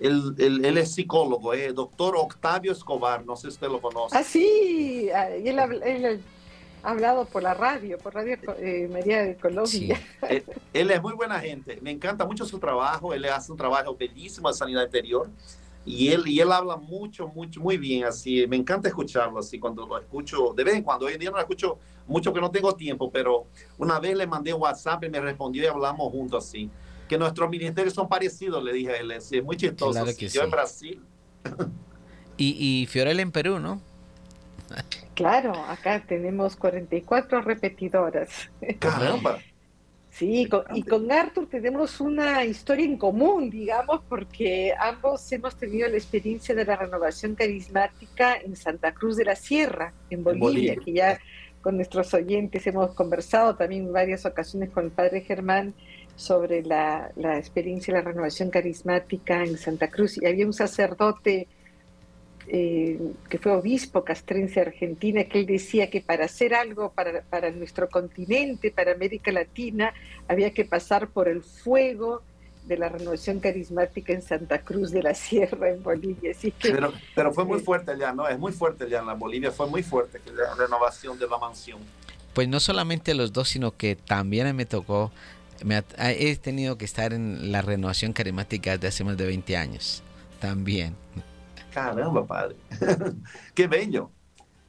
Él, él, es psicólogo, es doctor Octavio Escobar. No sé si usted lo conoce. Ah, sí. Ah, él, él, hablado por la radio, por Radio eh, María de Colombia. (laughs) él, es muy buena gente, me encanta mucho su trabajo, él hace un trabajo bellísimo de sanidad interior y él, y él habla mucho, mucho, muy bien, así, me encanta escucharlo, así, cuando lo escucho, de vez en cuando, hoy en día no lo escucho mucho que no tengo tiempo, pero una vez le mandé WhatsApp y me respondió y hablamos juntos así, que nuestros ministerios son parecidos, le dije a él, es muy chistoso, yo en Brasil. y, y Fiorella en Perú, ¿no? Claro, acá tenemos 44 repetidoras. Caramba. Sí, y con Arthur tenemos una historia en común, digamos, porque ambos hemos tenido la experiencia de la renovación carismática en Santa Cruz de la Sierra, en Bolivia, que ya con nuestros oyentes hemos conversado también en varias ocasiones con el padre Germán sobre la, la experiencia de la renovación carismática en Santa Cruz. Y había un sacerdote eh, que fue obispo castrense argentina, que él decía que para hacer algo para, para, nuestro continente, para América Latina, había que pasar por el fuego de la renovación carismática en Santa Cruz de la Sierra, en Bolivia. Así que, pero, pero fue muy fuerte allá, ¿no? Es muy fuerte allá en la Bolivia, fue muy fuerte la renovación de la mansión. Pues no solamente los dos, sino que también me tocó, me he tenido que estar en la renovación carismática de hace más de 20 años, también. Caramba, padre. (laughs) Qué bello.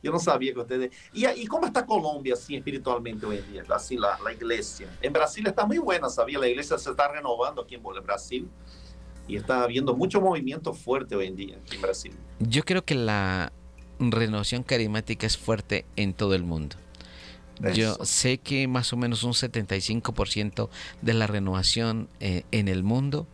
Yo no sabía que ustedes... ¿Y, ¿Y cómo está Colombia así espiritualmente hoy en día? Así la, la, iglesia. En Brasil está muy buena, sabía. La iglesia se está renovando aquí en Brasil. Y está habiendo mucho movimiento fuerte hoy en día en Brasil. Yo creo que la renovación carismática es fuerte en todo el mundo. Yo sé que más o menos un 75% de la renovación eh, en el mundo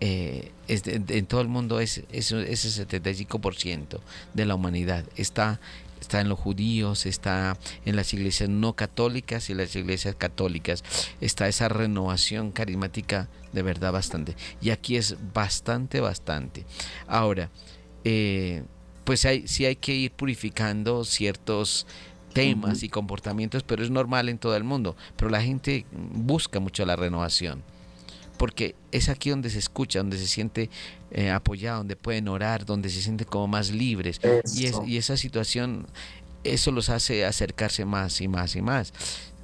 eh, en todo el mundo es, ese 75% de la humanidad. Está, está en los judíos, está en las iglesias no católicas y las iglesias católicas. Está esa renovación carismática de verdad bastante. Y aquí es bastante, bastante. Ahora, eh, pues hay, sí hay que ir purificando ciertos temas y comportamientos, pero es normal en todo el mundo. Pero la gente busca mucho la renovación porque es aquí donde se escucha, donde se siente eh, apoyado, donde pueden orar, donde se sienten como más libres. Y, y, esa situación, eso los hace acercarse más y más y más.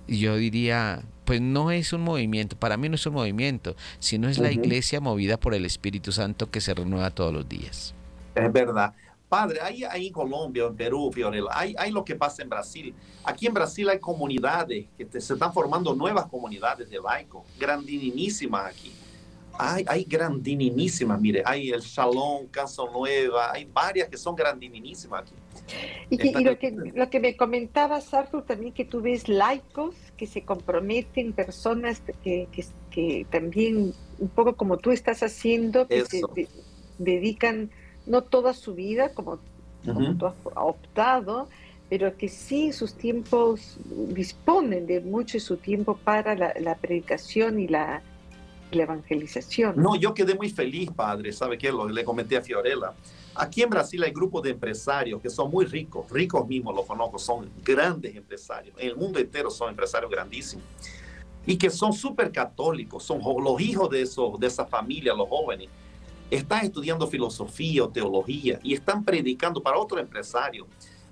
Yo diría, pues no es un movimiento, para mí no es un movimiento, sino es la iglesia movida por el Espíritu Santo que se renueva todos los días. Es verdad. Padre, ahí, ahí en Colombia, en Perú, Fiorella, hay, hay lo que pasa en Brasil. Aquí en Brasil hay comunidades que se están formando nuevas comunidades de laicos, grandinísimas aquí. Hay, hay grandinísimas, mire, hay el Shalom, Canción Nueva, hay varias que son grandinísimas aquí. Y, lo, que, lo que me comentabas, Arthur, también que tú ves laicos que se comprometen, personas que, que, que también, un poco como tú estás haciendo, que se dedican no toda su vida como, tú has optado, pero que sí sus tiempos disponen de mucho de su tiempo para la, predicación y la, evangelización. No, yo quedé muy feliz, padre, ¿sabe qué? Lo, le comenté a Fiorella. Aquí en Brasil hay grupos de empresarios que son muy ricos, ricos mismos los conozco, son grandes empresarios. En el mundo entero son empresarios grandísimos. Y que son súper católicos, son los hijos de, esos, de esa familia, los jóvenes están estudiando filosofía o teología y están predicando para otro empresario.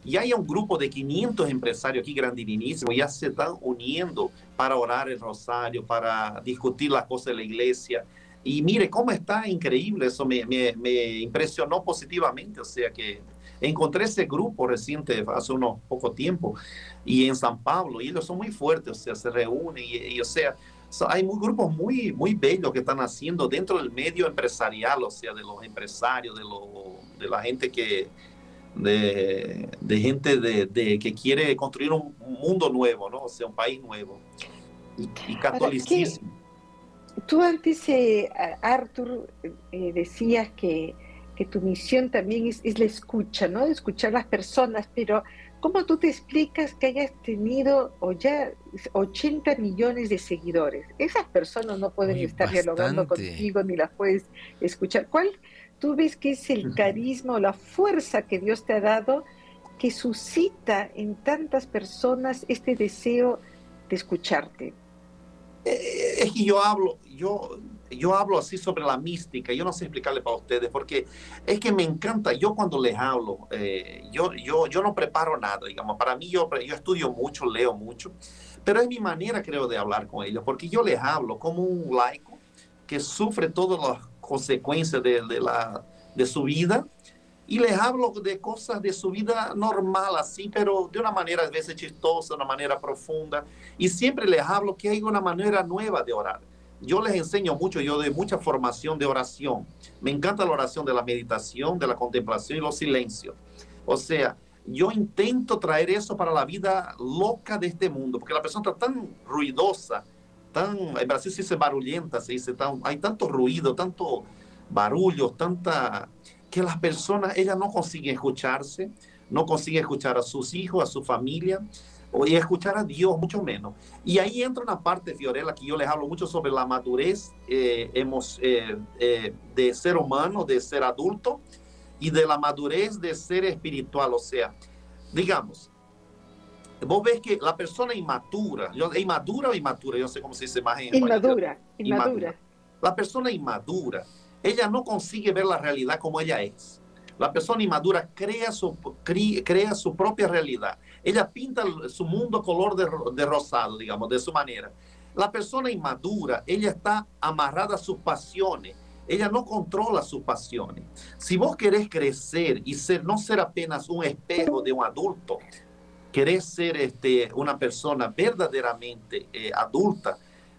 Y hay un grupo de 500 empresarios aquí grandinísimos, ya se están uniendo para orar el rosario, para discutir las cosas de la iglesia. Y mire cómo está increíble, eso me, me, me impresionó positivamente, o sea que Encontré ese grupo reciente hace unos poco tiempo y en San Pablo y ellos son muy fuertes, o sea, se reúnen y, o sea, hay muy, grupos muy, muy bellos que están haciendo dentro del medio empresarial, o sea, de los empresarios, de, lo, de la gente que, de, de gente de, de, que quiere construir un mundo nuevo, ¿no? O sea, un país nuevo. Y, y catolicismo. Tú antes, eh, Arthur, eh, decías que, que, tu misión también es, es, la escucha, ¿no? De escuchar a las personas, pero ¿cómo tú te explicas que hayas tenido o ya 80 millones de seguidores? Esas personas no pueden estar dialogando contigo ni las puedes escuchar. ¿Cuál tú ves que es el carisma o la fuerza que Dios te ha dado que suscita en tantas personas este deseo de escucharte? Eh, es que yo hablo, yo, yo hablo así sobre la mística, yo no sé explicarle para ustedes, porque es que me encanta, yo cuando les hablo, eh, yo, yo, yo no preparo nada, digamos, para mí yo, yo estudio mucho, leo mucho, pero es mi manera, creo, de hablar con ellos, porque yo les hablo como un laico que sufre todas las consecuencias de, de, la, de su vida, y les hablo de cosas de su vida normal, así, pero de una manera a veces chistosa, de una manera profunda. Y siempre les hablo que hay una manera nueva de orar. Yo les enseño mucho, yo de mucha formación de oración. Me encanta la oración de la meditación, de la contemplación y los silencios. O sea, yo intento traer eso para la vida loca de este mundo, porque la persona está tan ruidosa, tan, en Brasil se dice barulhenta, se dice, tan, hay tanto ruido, tanto barullo, tanta que las personas, ellas no consiguen escucharse, no consiguen escuchar a sus hijos, a su familia, y escuchar a Dios mucho menos. Y ahí entra una parte, Fiorella, que yo les hablo mucho sobre la madurez eh, hemos, eh, eh, de ser humano, de ser adulto, y de la madurez de ser espiritual. O sea, digamos, vos ves que la persona inmadura, yo, inmadura o inmadura, yo no sé cómo se dice más en inmadura, inmadura. La persona inmadura ella no consigue ver la realidad como ella es. La persona inmadura crea su, crea su propia realidad. Ella pinta su mundo color de, rosado, digamos, de su manera. La persona inmadura, ella está amarrada a sus pasiones. Ella no controla sus pasiones. Si vos querés crecer y ser, no ser apenas un espejo de un adulto, querés ser este, una persona verdaderamente eh, adulta,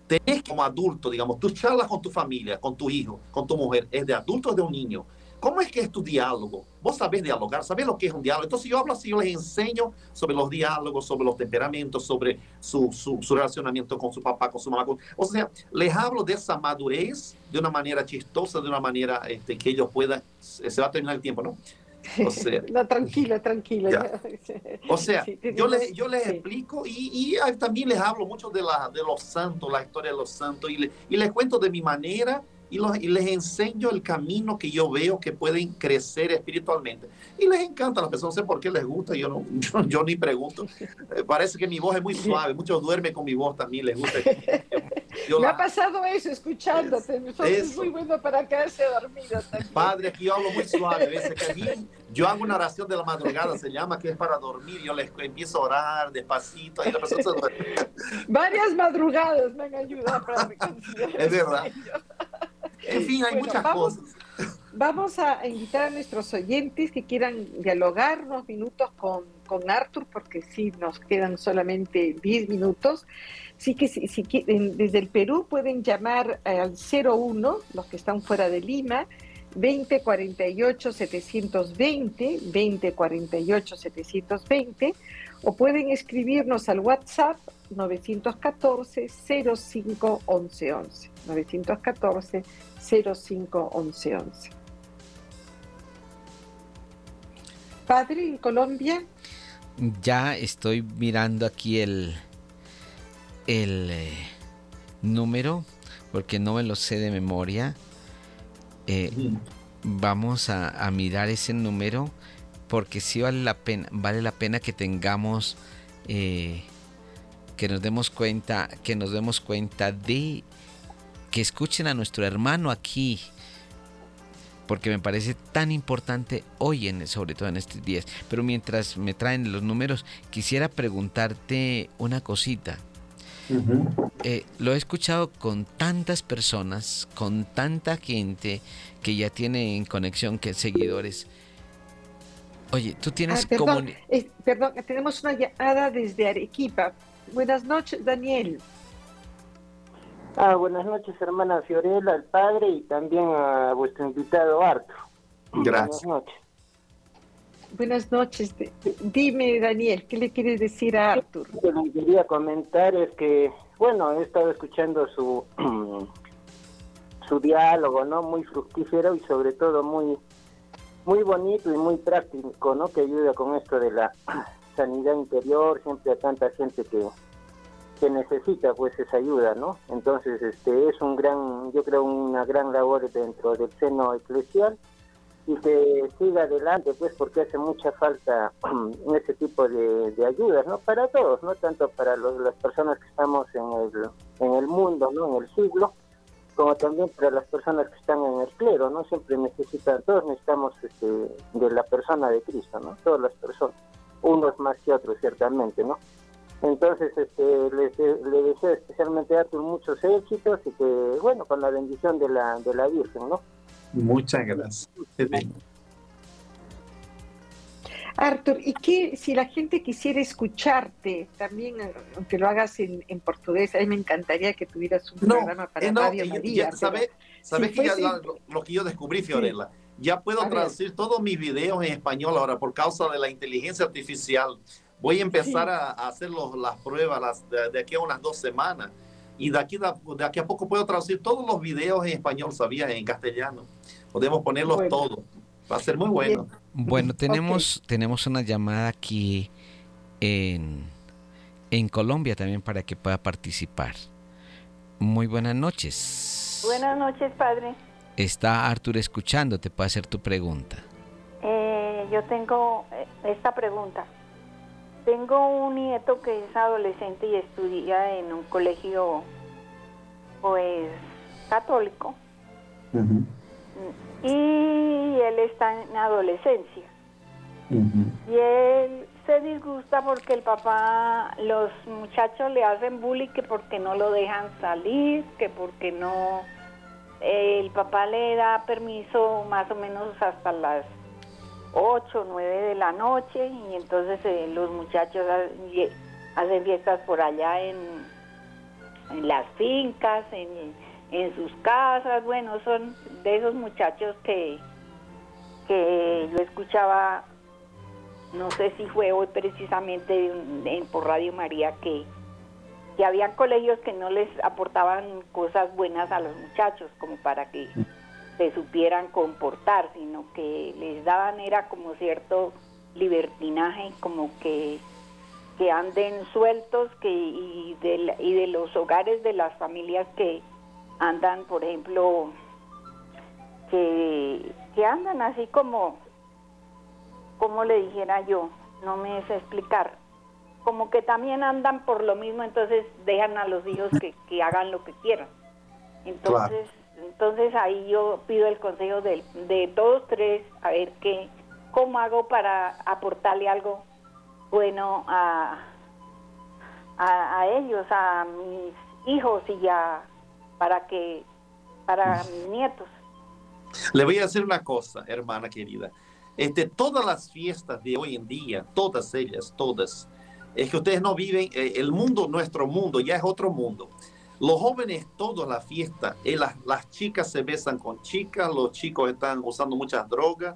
tenés como adulto, digamos, tú charlas con tu familia, con tu hijo, con tu mujer, es de adulto o de un niño. ¿Cómo es que es tu diálogo? Vos sabés dialogar, sabés lo que es un diálogo. Entonces yo hablo así, yo les enseño sobre los diálogos, sobre los temperamentos, sobre su, su, su relacionamiento con su papá, con su mamá. o sea, les hablo de esa madurez de una manera chistosa, de una manera este, que ellos puedan, se va a terminar el tiempo, ¿no? O (laughs) sea, no, tranquila, tranquila. (laughs) O sea, yo les, yo les explico y, y, también les hablo mucho de, la, de los santos, la historia de los santos, y, y les cuento de mi manera y, los, y, les enseño el camino que yo veo que pueden crecer espiritualmente. Y les encanta a las personas, no sé por qué les gusta, yo, no, (laughs) yo, ni pregunto. Eh, parece que mi voz es muy suave, muchos duermen con mi voz también, les gusta. (laughs) Me ha pasado eso escuchándote, es, muy bueno para quedarse dormido también. Padre, aquí yo hablo muy suave, a veces que yo hago una oración de la madrugada, se llama, que es para dormir, yo les empiezo a orar despacito, y la persona se duerme. Varias madrugadas me han ayudado para Es verdad. En fin, hay muchas cosas. Vamos a invitar a nuestros oyentes que quieran dialogar unos minutos con, con Arthur, porque sí, nos quedan solamente 10 minutos. Sí que si, si, desde el Perú pueden llamar al 01, los que están fuera de Lima, 2048 720, 2048 720, o pueden escribirnos al WhatsApp 914 05 11 11. 914 05 11 11. Padre, en Colombia. Ya estoy mirando aquí el, el eh, número, porque no me lo sé de memoria. Eh, vamos a, mirar ese número, porque sí vale la pena, vale la pena que tengamos, eh, que nos demos cuenta, que nos demos cuenta de que escuchen a nuestro hermano aquí, porque me parece tan importante hoy, en, sobre todo en estos días. Pero mientras me traen los números, quisiera preguntarte una cosita. Eh, lo he escuchado con tantas personas, con tanta gente que ya tiene en conexión, que seguidores. Oye, tú tienes ah, perdón, perdón, tenemos una llamada desde Arequipa. Buenas noches, Daniel. Ah, buenas noches, hermana Fiorella, al padre y también a vuestro invitado Arthur. Gracias. Buenas noches. Buenas noches. Dime, Daniel, ¿qué le quieres decir a Arthur? Lo que quería comentar es que, bueno, he estado escuchando su, (clears throat) su diálogo, ¿no? Muy fructífero y sobre todo muy muy bonito y muy práctico, ¿no? Que ayuda con esto de la (clears throat) sanidad interior, siempre a tanta gente que, que necesita pues esa ayuda, ¿no? Entonces, este es un gran, yo creo una gran labor dentro del seno eclesial y que siga adelante, pues porque hace mucha falta (clears throat) ese tipo de, de ayudas, ¿no? Para todos, no tanto para las personas que estamos en el, en el mundo, ¿no? En el siglo, como también para las personas que están en el clero, ¿no? Siempre necesitan, todos necesitamos este, de la persona de Cristo, ¿no? Todas las personas, unos más que otros, ciertamente, ¿no? Entonces, este, le deseo especialmente a muchos éxitos y que, bueno, con la bendición de la, de la Virgen, ¿no? Muchas gracias. Arthur, ¿y qué si la gente quisiera escucharte también, aunque lo hagas en, portugués? A mí me encantaría que tuvieras un programa para eh, Radio María. ¿Sabes que lo, que yo descubrí, Fiorella? Ya puedo traducir todos mis videos en español ahora por causa de la inteligencia artificial. Voy a empezar a, hacer las pruebas de, aquí a unas dos semanas. Y de aquí, de aquí a poco puedo traducir todos los videos en español, ¿sabías? En castellano. Podemos ponerlos todos. Va a ser muy bueno. Bueno, tenemos, tenemos una llamada aquí en, en Colombia también para que pueda participar. Muy buenas noches. Buenas noches, padre. Está Artur escuchando, te puede hacer tu pregunta. Eh, yo tengo eh, esta pregunta. Tengo un nieto que es adolescente y estudia en un colegio, pues, católico y él está en adolescencia. Y él se disgusta porque el papá, los muchachos le hacen bullying que porque no lo dejan salir, que porque no, el papá le da permiso más o menos hasta las 8 o 9 de la noche y entonces eh, los muchachos hacen fiestas por allá en, en las fincas, en en sus casas, bueno, son de esos muchachos que, que yo escuchaba, no sé si fue hoy precisamente en, por Radio María, que, que había colegios que no les aportaban cosas buenas a los muchachos, como para que se supieran comportar, sino que les daban era como cierto libertinaje, como que que anden sueltos que y de, y de los hogares de las familias que andan, por ejemplo, que, que andan así como, como le dijera yo, no me sé explicar, como que también andan por lo mismo, entonces dejan a los hijos que, que hagan lo que quieran. Entonces, entonces ahí yo pido el consejo de, de todos tres, a ver qué, cómo hago para aportarle algo bueno a, a, a ellos, a mis hijos y a, para que para mis nietos. Le voy a decir una cosa, hermana querida. Este, todas las fiestas de hoy en día, todas ellas, todas, es que ustedes no viven, eh, el mundo, nuestro mundo, ya es otro mundo. Los jóvenes, toda la fiesta, eh, las, las chicas se besan con chicas, los chicos están usando muchas drogas,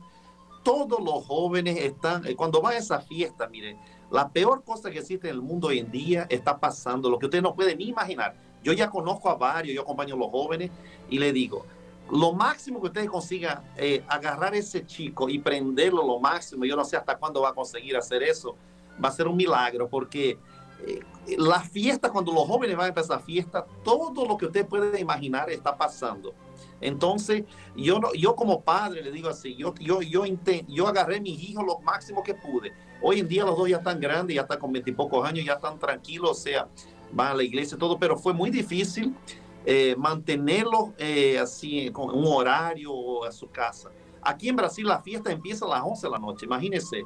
todos los jóvenes están, eh, cuando van a esa fiesta, miren, la peor cosa que existe en el mundo hoy en día está pasando, lo que ustedes no pueden ni imaginar. Yo ya conozco a varios, yo acompaño a los jóvenes y le digo, lo máximo que ustedes consigan eh, agarrar ese chico y prenderlo lo máximo, yo no sé hasta cuándo va a conseguir hacer eso, va a ser un milagro porque eh, la fiesta, cuando los jóvenes van a empezar fiesta, todo lo que usted puede imaginar está pasando. Entonces, yo, no, yo como padre le digo así, yo, yo, yo, yo agarré a mis hijos lo máximo que pude. Hoy en día los dos ya están grandes, ya están con veintipocos años, ya están tranquilos, o sea, van a la iglesia todo, pero fue muy difícil eh, mantenerlo eh, así con un horario a su casa. Aquí en Brasil la fiesta empieza a las 11 de la noche, imagínense,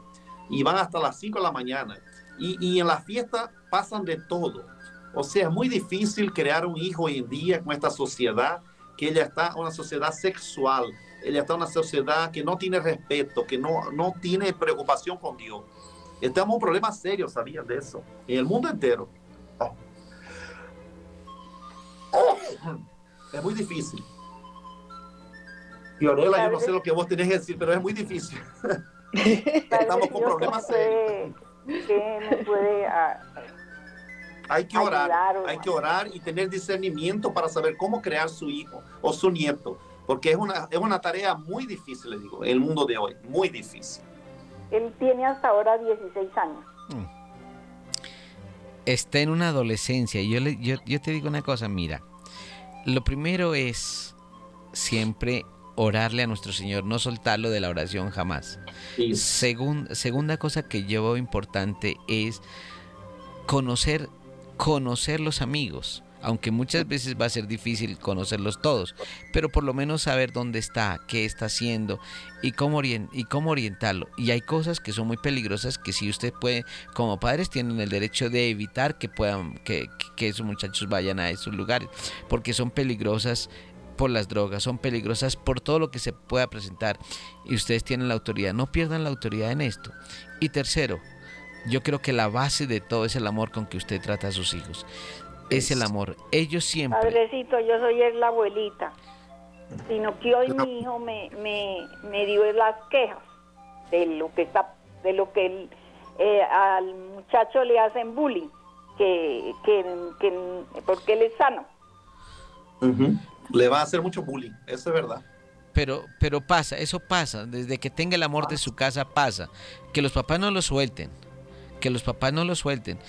y van hasta las 5 de la mañana. Y, y en la fiesta pasan de todo. O sea, es muy difícil crear un hijo hoy en día con esta sociedad que ella está una sociedad sexual, ella está una sociedad que no tiene respeto, que no, no tiene preocupación con Dios. Estamos en un problema serio, ¿sabían de eso? En el mundo entero. Es muy difícil. Fiorella, yo no sé lo que vos tenés que decir, pero es muy difícil. (laughs) Estamos con problemas serios. ¿Qué puede ah, hay que orar, hay que orar y tener discernimiento para saber cómo crear su hijo o su nieto, porque es una, es una tarea muy difícil, le digo, en el mundo de hoy, muy difícil. Él tiene hasta ahora 16 años. Mm. Está en una adolescencia. Yo, le, yo, yo te digo una cosa, mira, lo primero es siempre orarle a nuestro Señor, no soltarlo de la oración jamás. segunda cosa que yo veo importante es conocer, conocer los amigos aunque muchas veces va a ser difícil conocerlos todos, pero por lo menos saber dónde está, qué está haciendo y cómo, y orientarlo. Y hay cosas que son muy peligrosas que si usted puede, como padres, tienen el derecho de evitar que puedan, que, que esos muchachos vayan a esos lugares, porque son peligrosas por las drogas, son peligrosas por todo lo que se pueda presentar y ustedes tienen la autoridad. No pierdan la autoridad en esto. Y tercero, yo creo que la base de todo es el amor con que usted trata a sus hijos es el amor. Ellos siempre. Padrecito, yo soy la abuelita, sino que hoy mi hijo me, me, dio las quejas de lo que está, de lo que eh, al muchacho le hacen bullying, que, que, porque él es sano. Le va a hacer mucho bullying, eso es verdad. Pero, pero pasa, eso pasa, desde que tenga el amor de su casa pasa. Que los papás no lo suelten, que los papás no lo suelten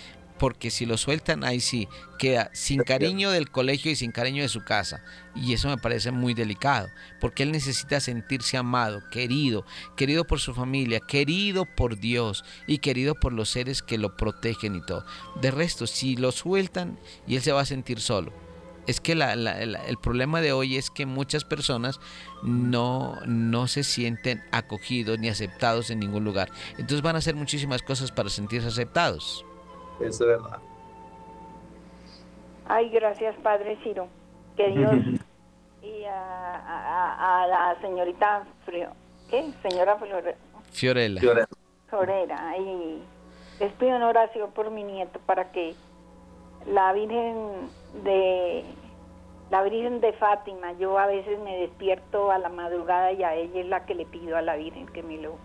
porque si lo sueltan, ahí sí, queda sin cariño del colegio y sin cariño de su casa. Y eso me parece muy delicado, porque él necesita sentirse amado, querido, querido por su familia, querido por Dios y querido por los seres que lo protegen y todo. De resto, si lo sueltan, y él se va a sentir solo. Es que el problema de hoy es que muchas personas no, no se sienten acogidos ni aceptados en ningún lugar. Entonces van a hacer muchísimas cosas para sentirse aceptados. Eso es verdad. Ay, gracias, Padre Ciro. Que Dios (laughs) y a, la señorita ¿qué? Señora Fiorella. Fiorella. Y les pido una oración por mi nieto para que la Virgen de la Virgen de Fátima, yo a veces me despierto a la madrugada y a ella es la que le pido a la Virgen que me lo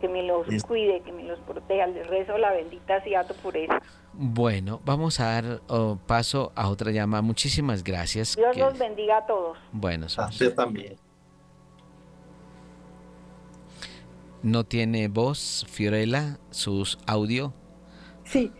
que me los cuide, que me los proteja. Les rezo la bendita por eso. Bueno, vamos a dar oh, paso a otra llamada. Muchísimas gracias. Dios los bendiga a todos. Bueno, usted también. ¿No tiene voz, Fiorella, sus audio? Sí,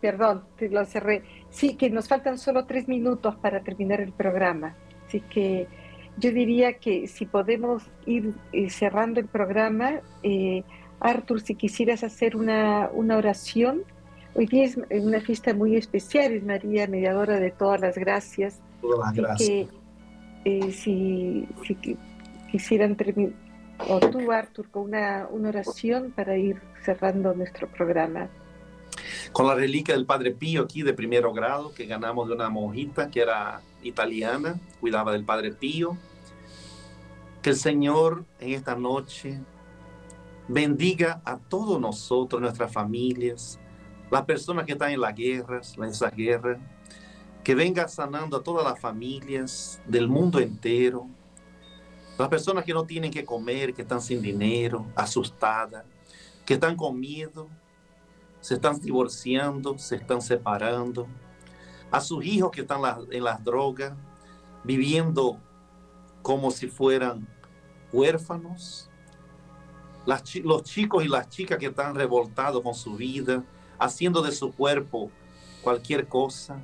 perdón, te lo cerré. Sí, que nos faltan solo tres minutos para terminar el programa. Así que yo diría que si podemos ir eh, cerrando el programa, eh, Arthur, si quisieras hacer una, oración, hoy día es una fiesta muy especial, es María, mediadora de todas las gracias. Todas las gracias. Eh, si, quisieran terminar, o tú, Arthur, con una, una oración para ir cerrando nuestro programa con la reliquia del Padre Pío aquí de primero grado que ganamos de una monjita que era italiana, cuidaba del Padre Pío. Que el Señor en esta noche bendiga a todos nosotros, nuestras familias, las personas que están en las guerras, en esa guerra, que venga sanando a todas las familias del mundo entero, las personas que no tienen que comer, que están sin dinero, asustadas, que están con miedo, se están divorciando, se están separando, a sus hijos que están en las drogas, viviendo como si fueran huérfanos, los chicos y las chicas que están revoltados con su vida, haciendo de su cuerpo cualquier cosa,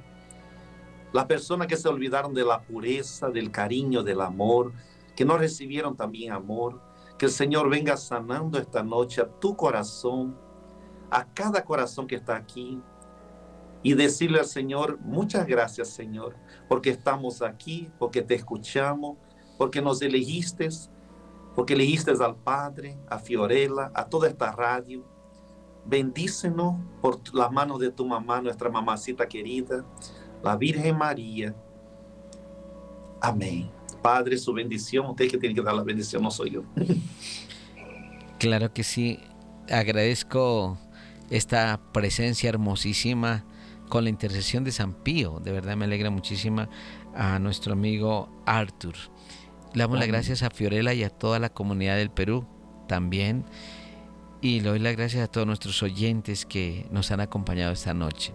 las personas que se olvidaron de la pureza, del cariño, del amor, que no recibieron también amor, que el Señor venga sanando esta noche a tu corazón, a cada corazón que está aquí y decirle al Señor, muchas gracias Señor, porque estamos aquí, porque te escuchamos, porque nos elegiste, porque elegiste al Padre, a Fiorella, a toda esta radio. Bendícenos por las manos de tu mamá, nuestra mamacita querida, la Virgen María. Amén. Padre, su bendición. Usted que tiene que dar la bendición, no soy yo. Claro que sí. Agradezco esta presencia hermosísima con la intercesión de San Pío. De verdad me alegra muchísimo a nuestro amigo Arthur. Le damos las gracias a Fiorella y a toda la comunidad del Perú también. Y le doy las gracias a todos nuestros oyentes que nos han acompañado esta noche.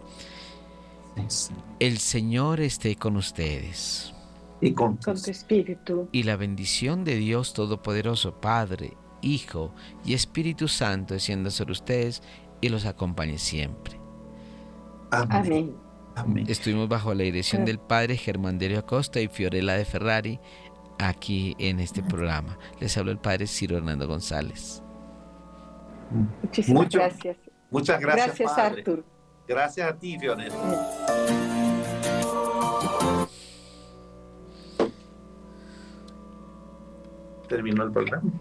El Señor esté con ustedes. Y con, tu espíritu. Y la bendición de Dios Todopoderoso, Padre, Hijo y Espíritu Santo descienda sobre ustedes y los acompañe siempre. Amén. Estuvimos bajo la dirección del Padre Germán Derio Acosta y Fiorella de Ferrari aquí en este programa. Les hablo el Padre Ciro Hernando González. Muchísimas gracias. Muchas gracias. Gracias, Artur. Gracias a ti, Fiorella. Terminó el programa.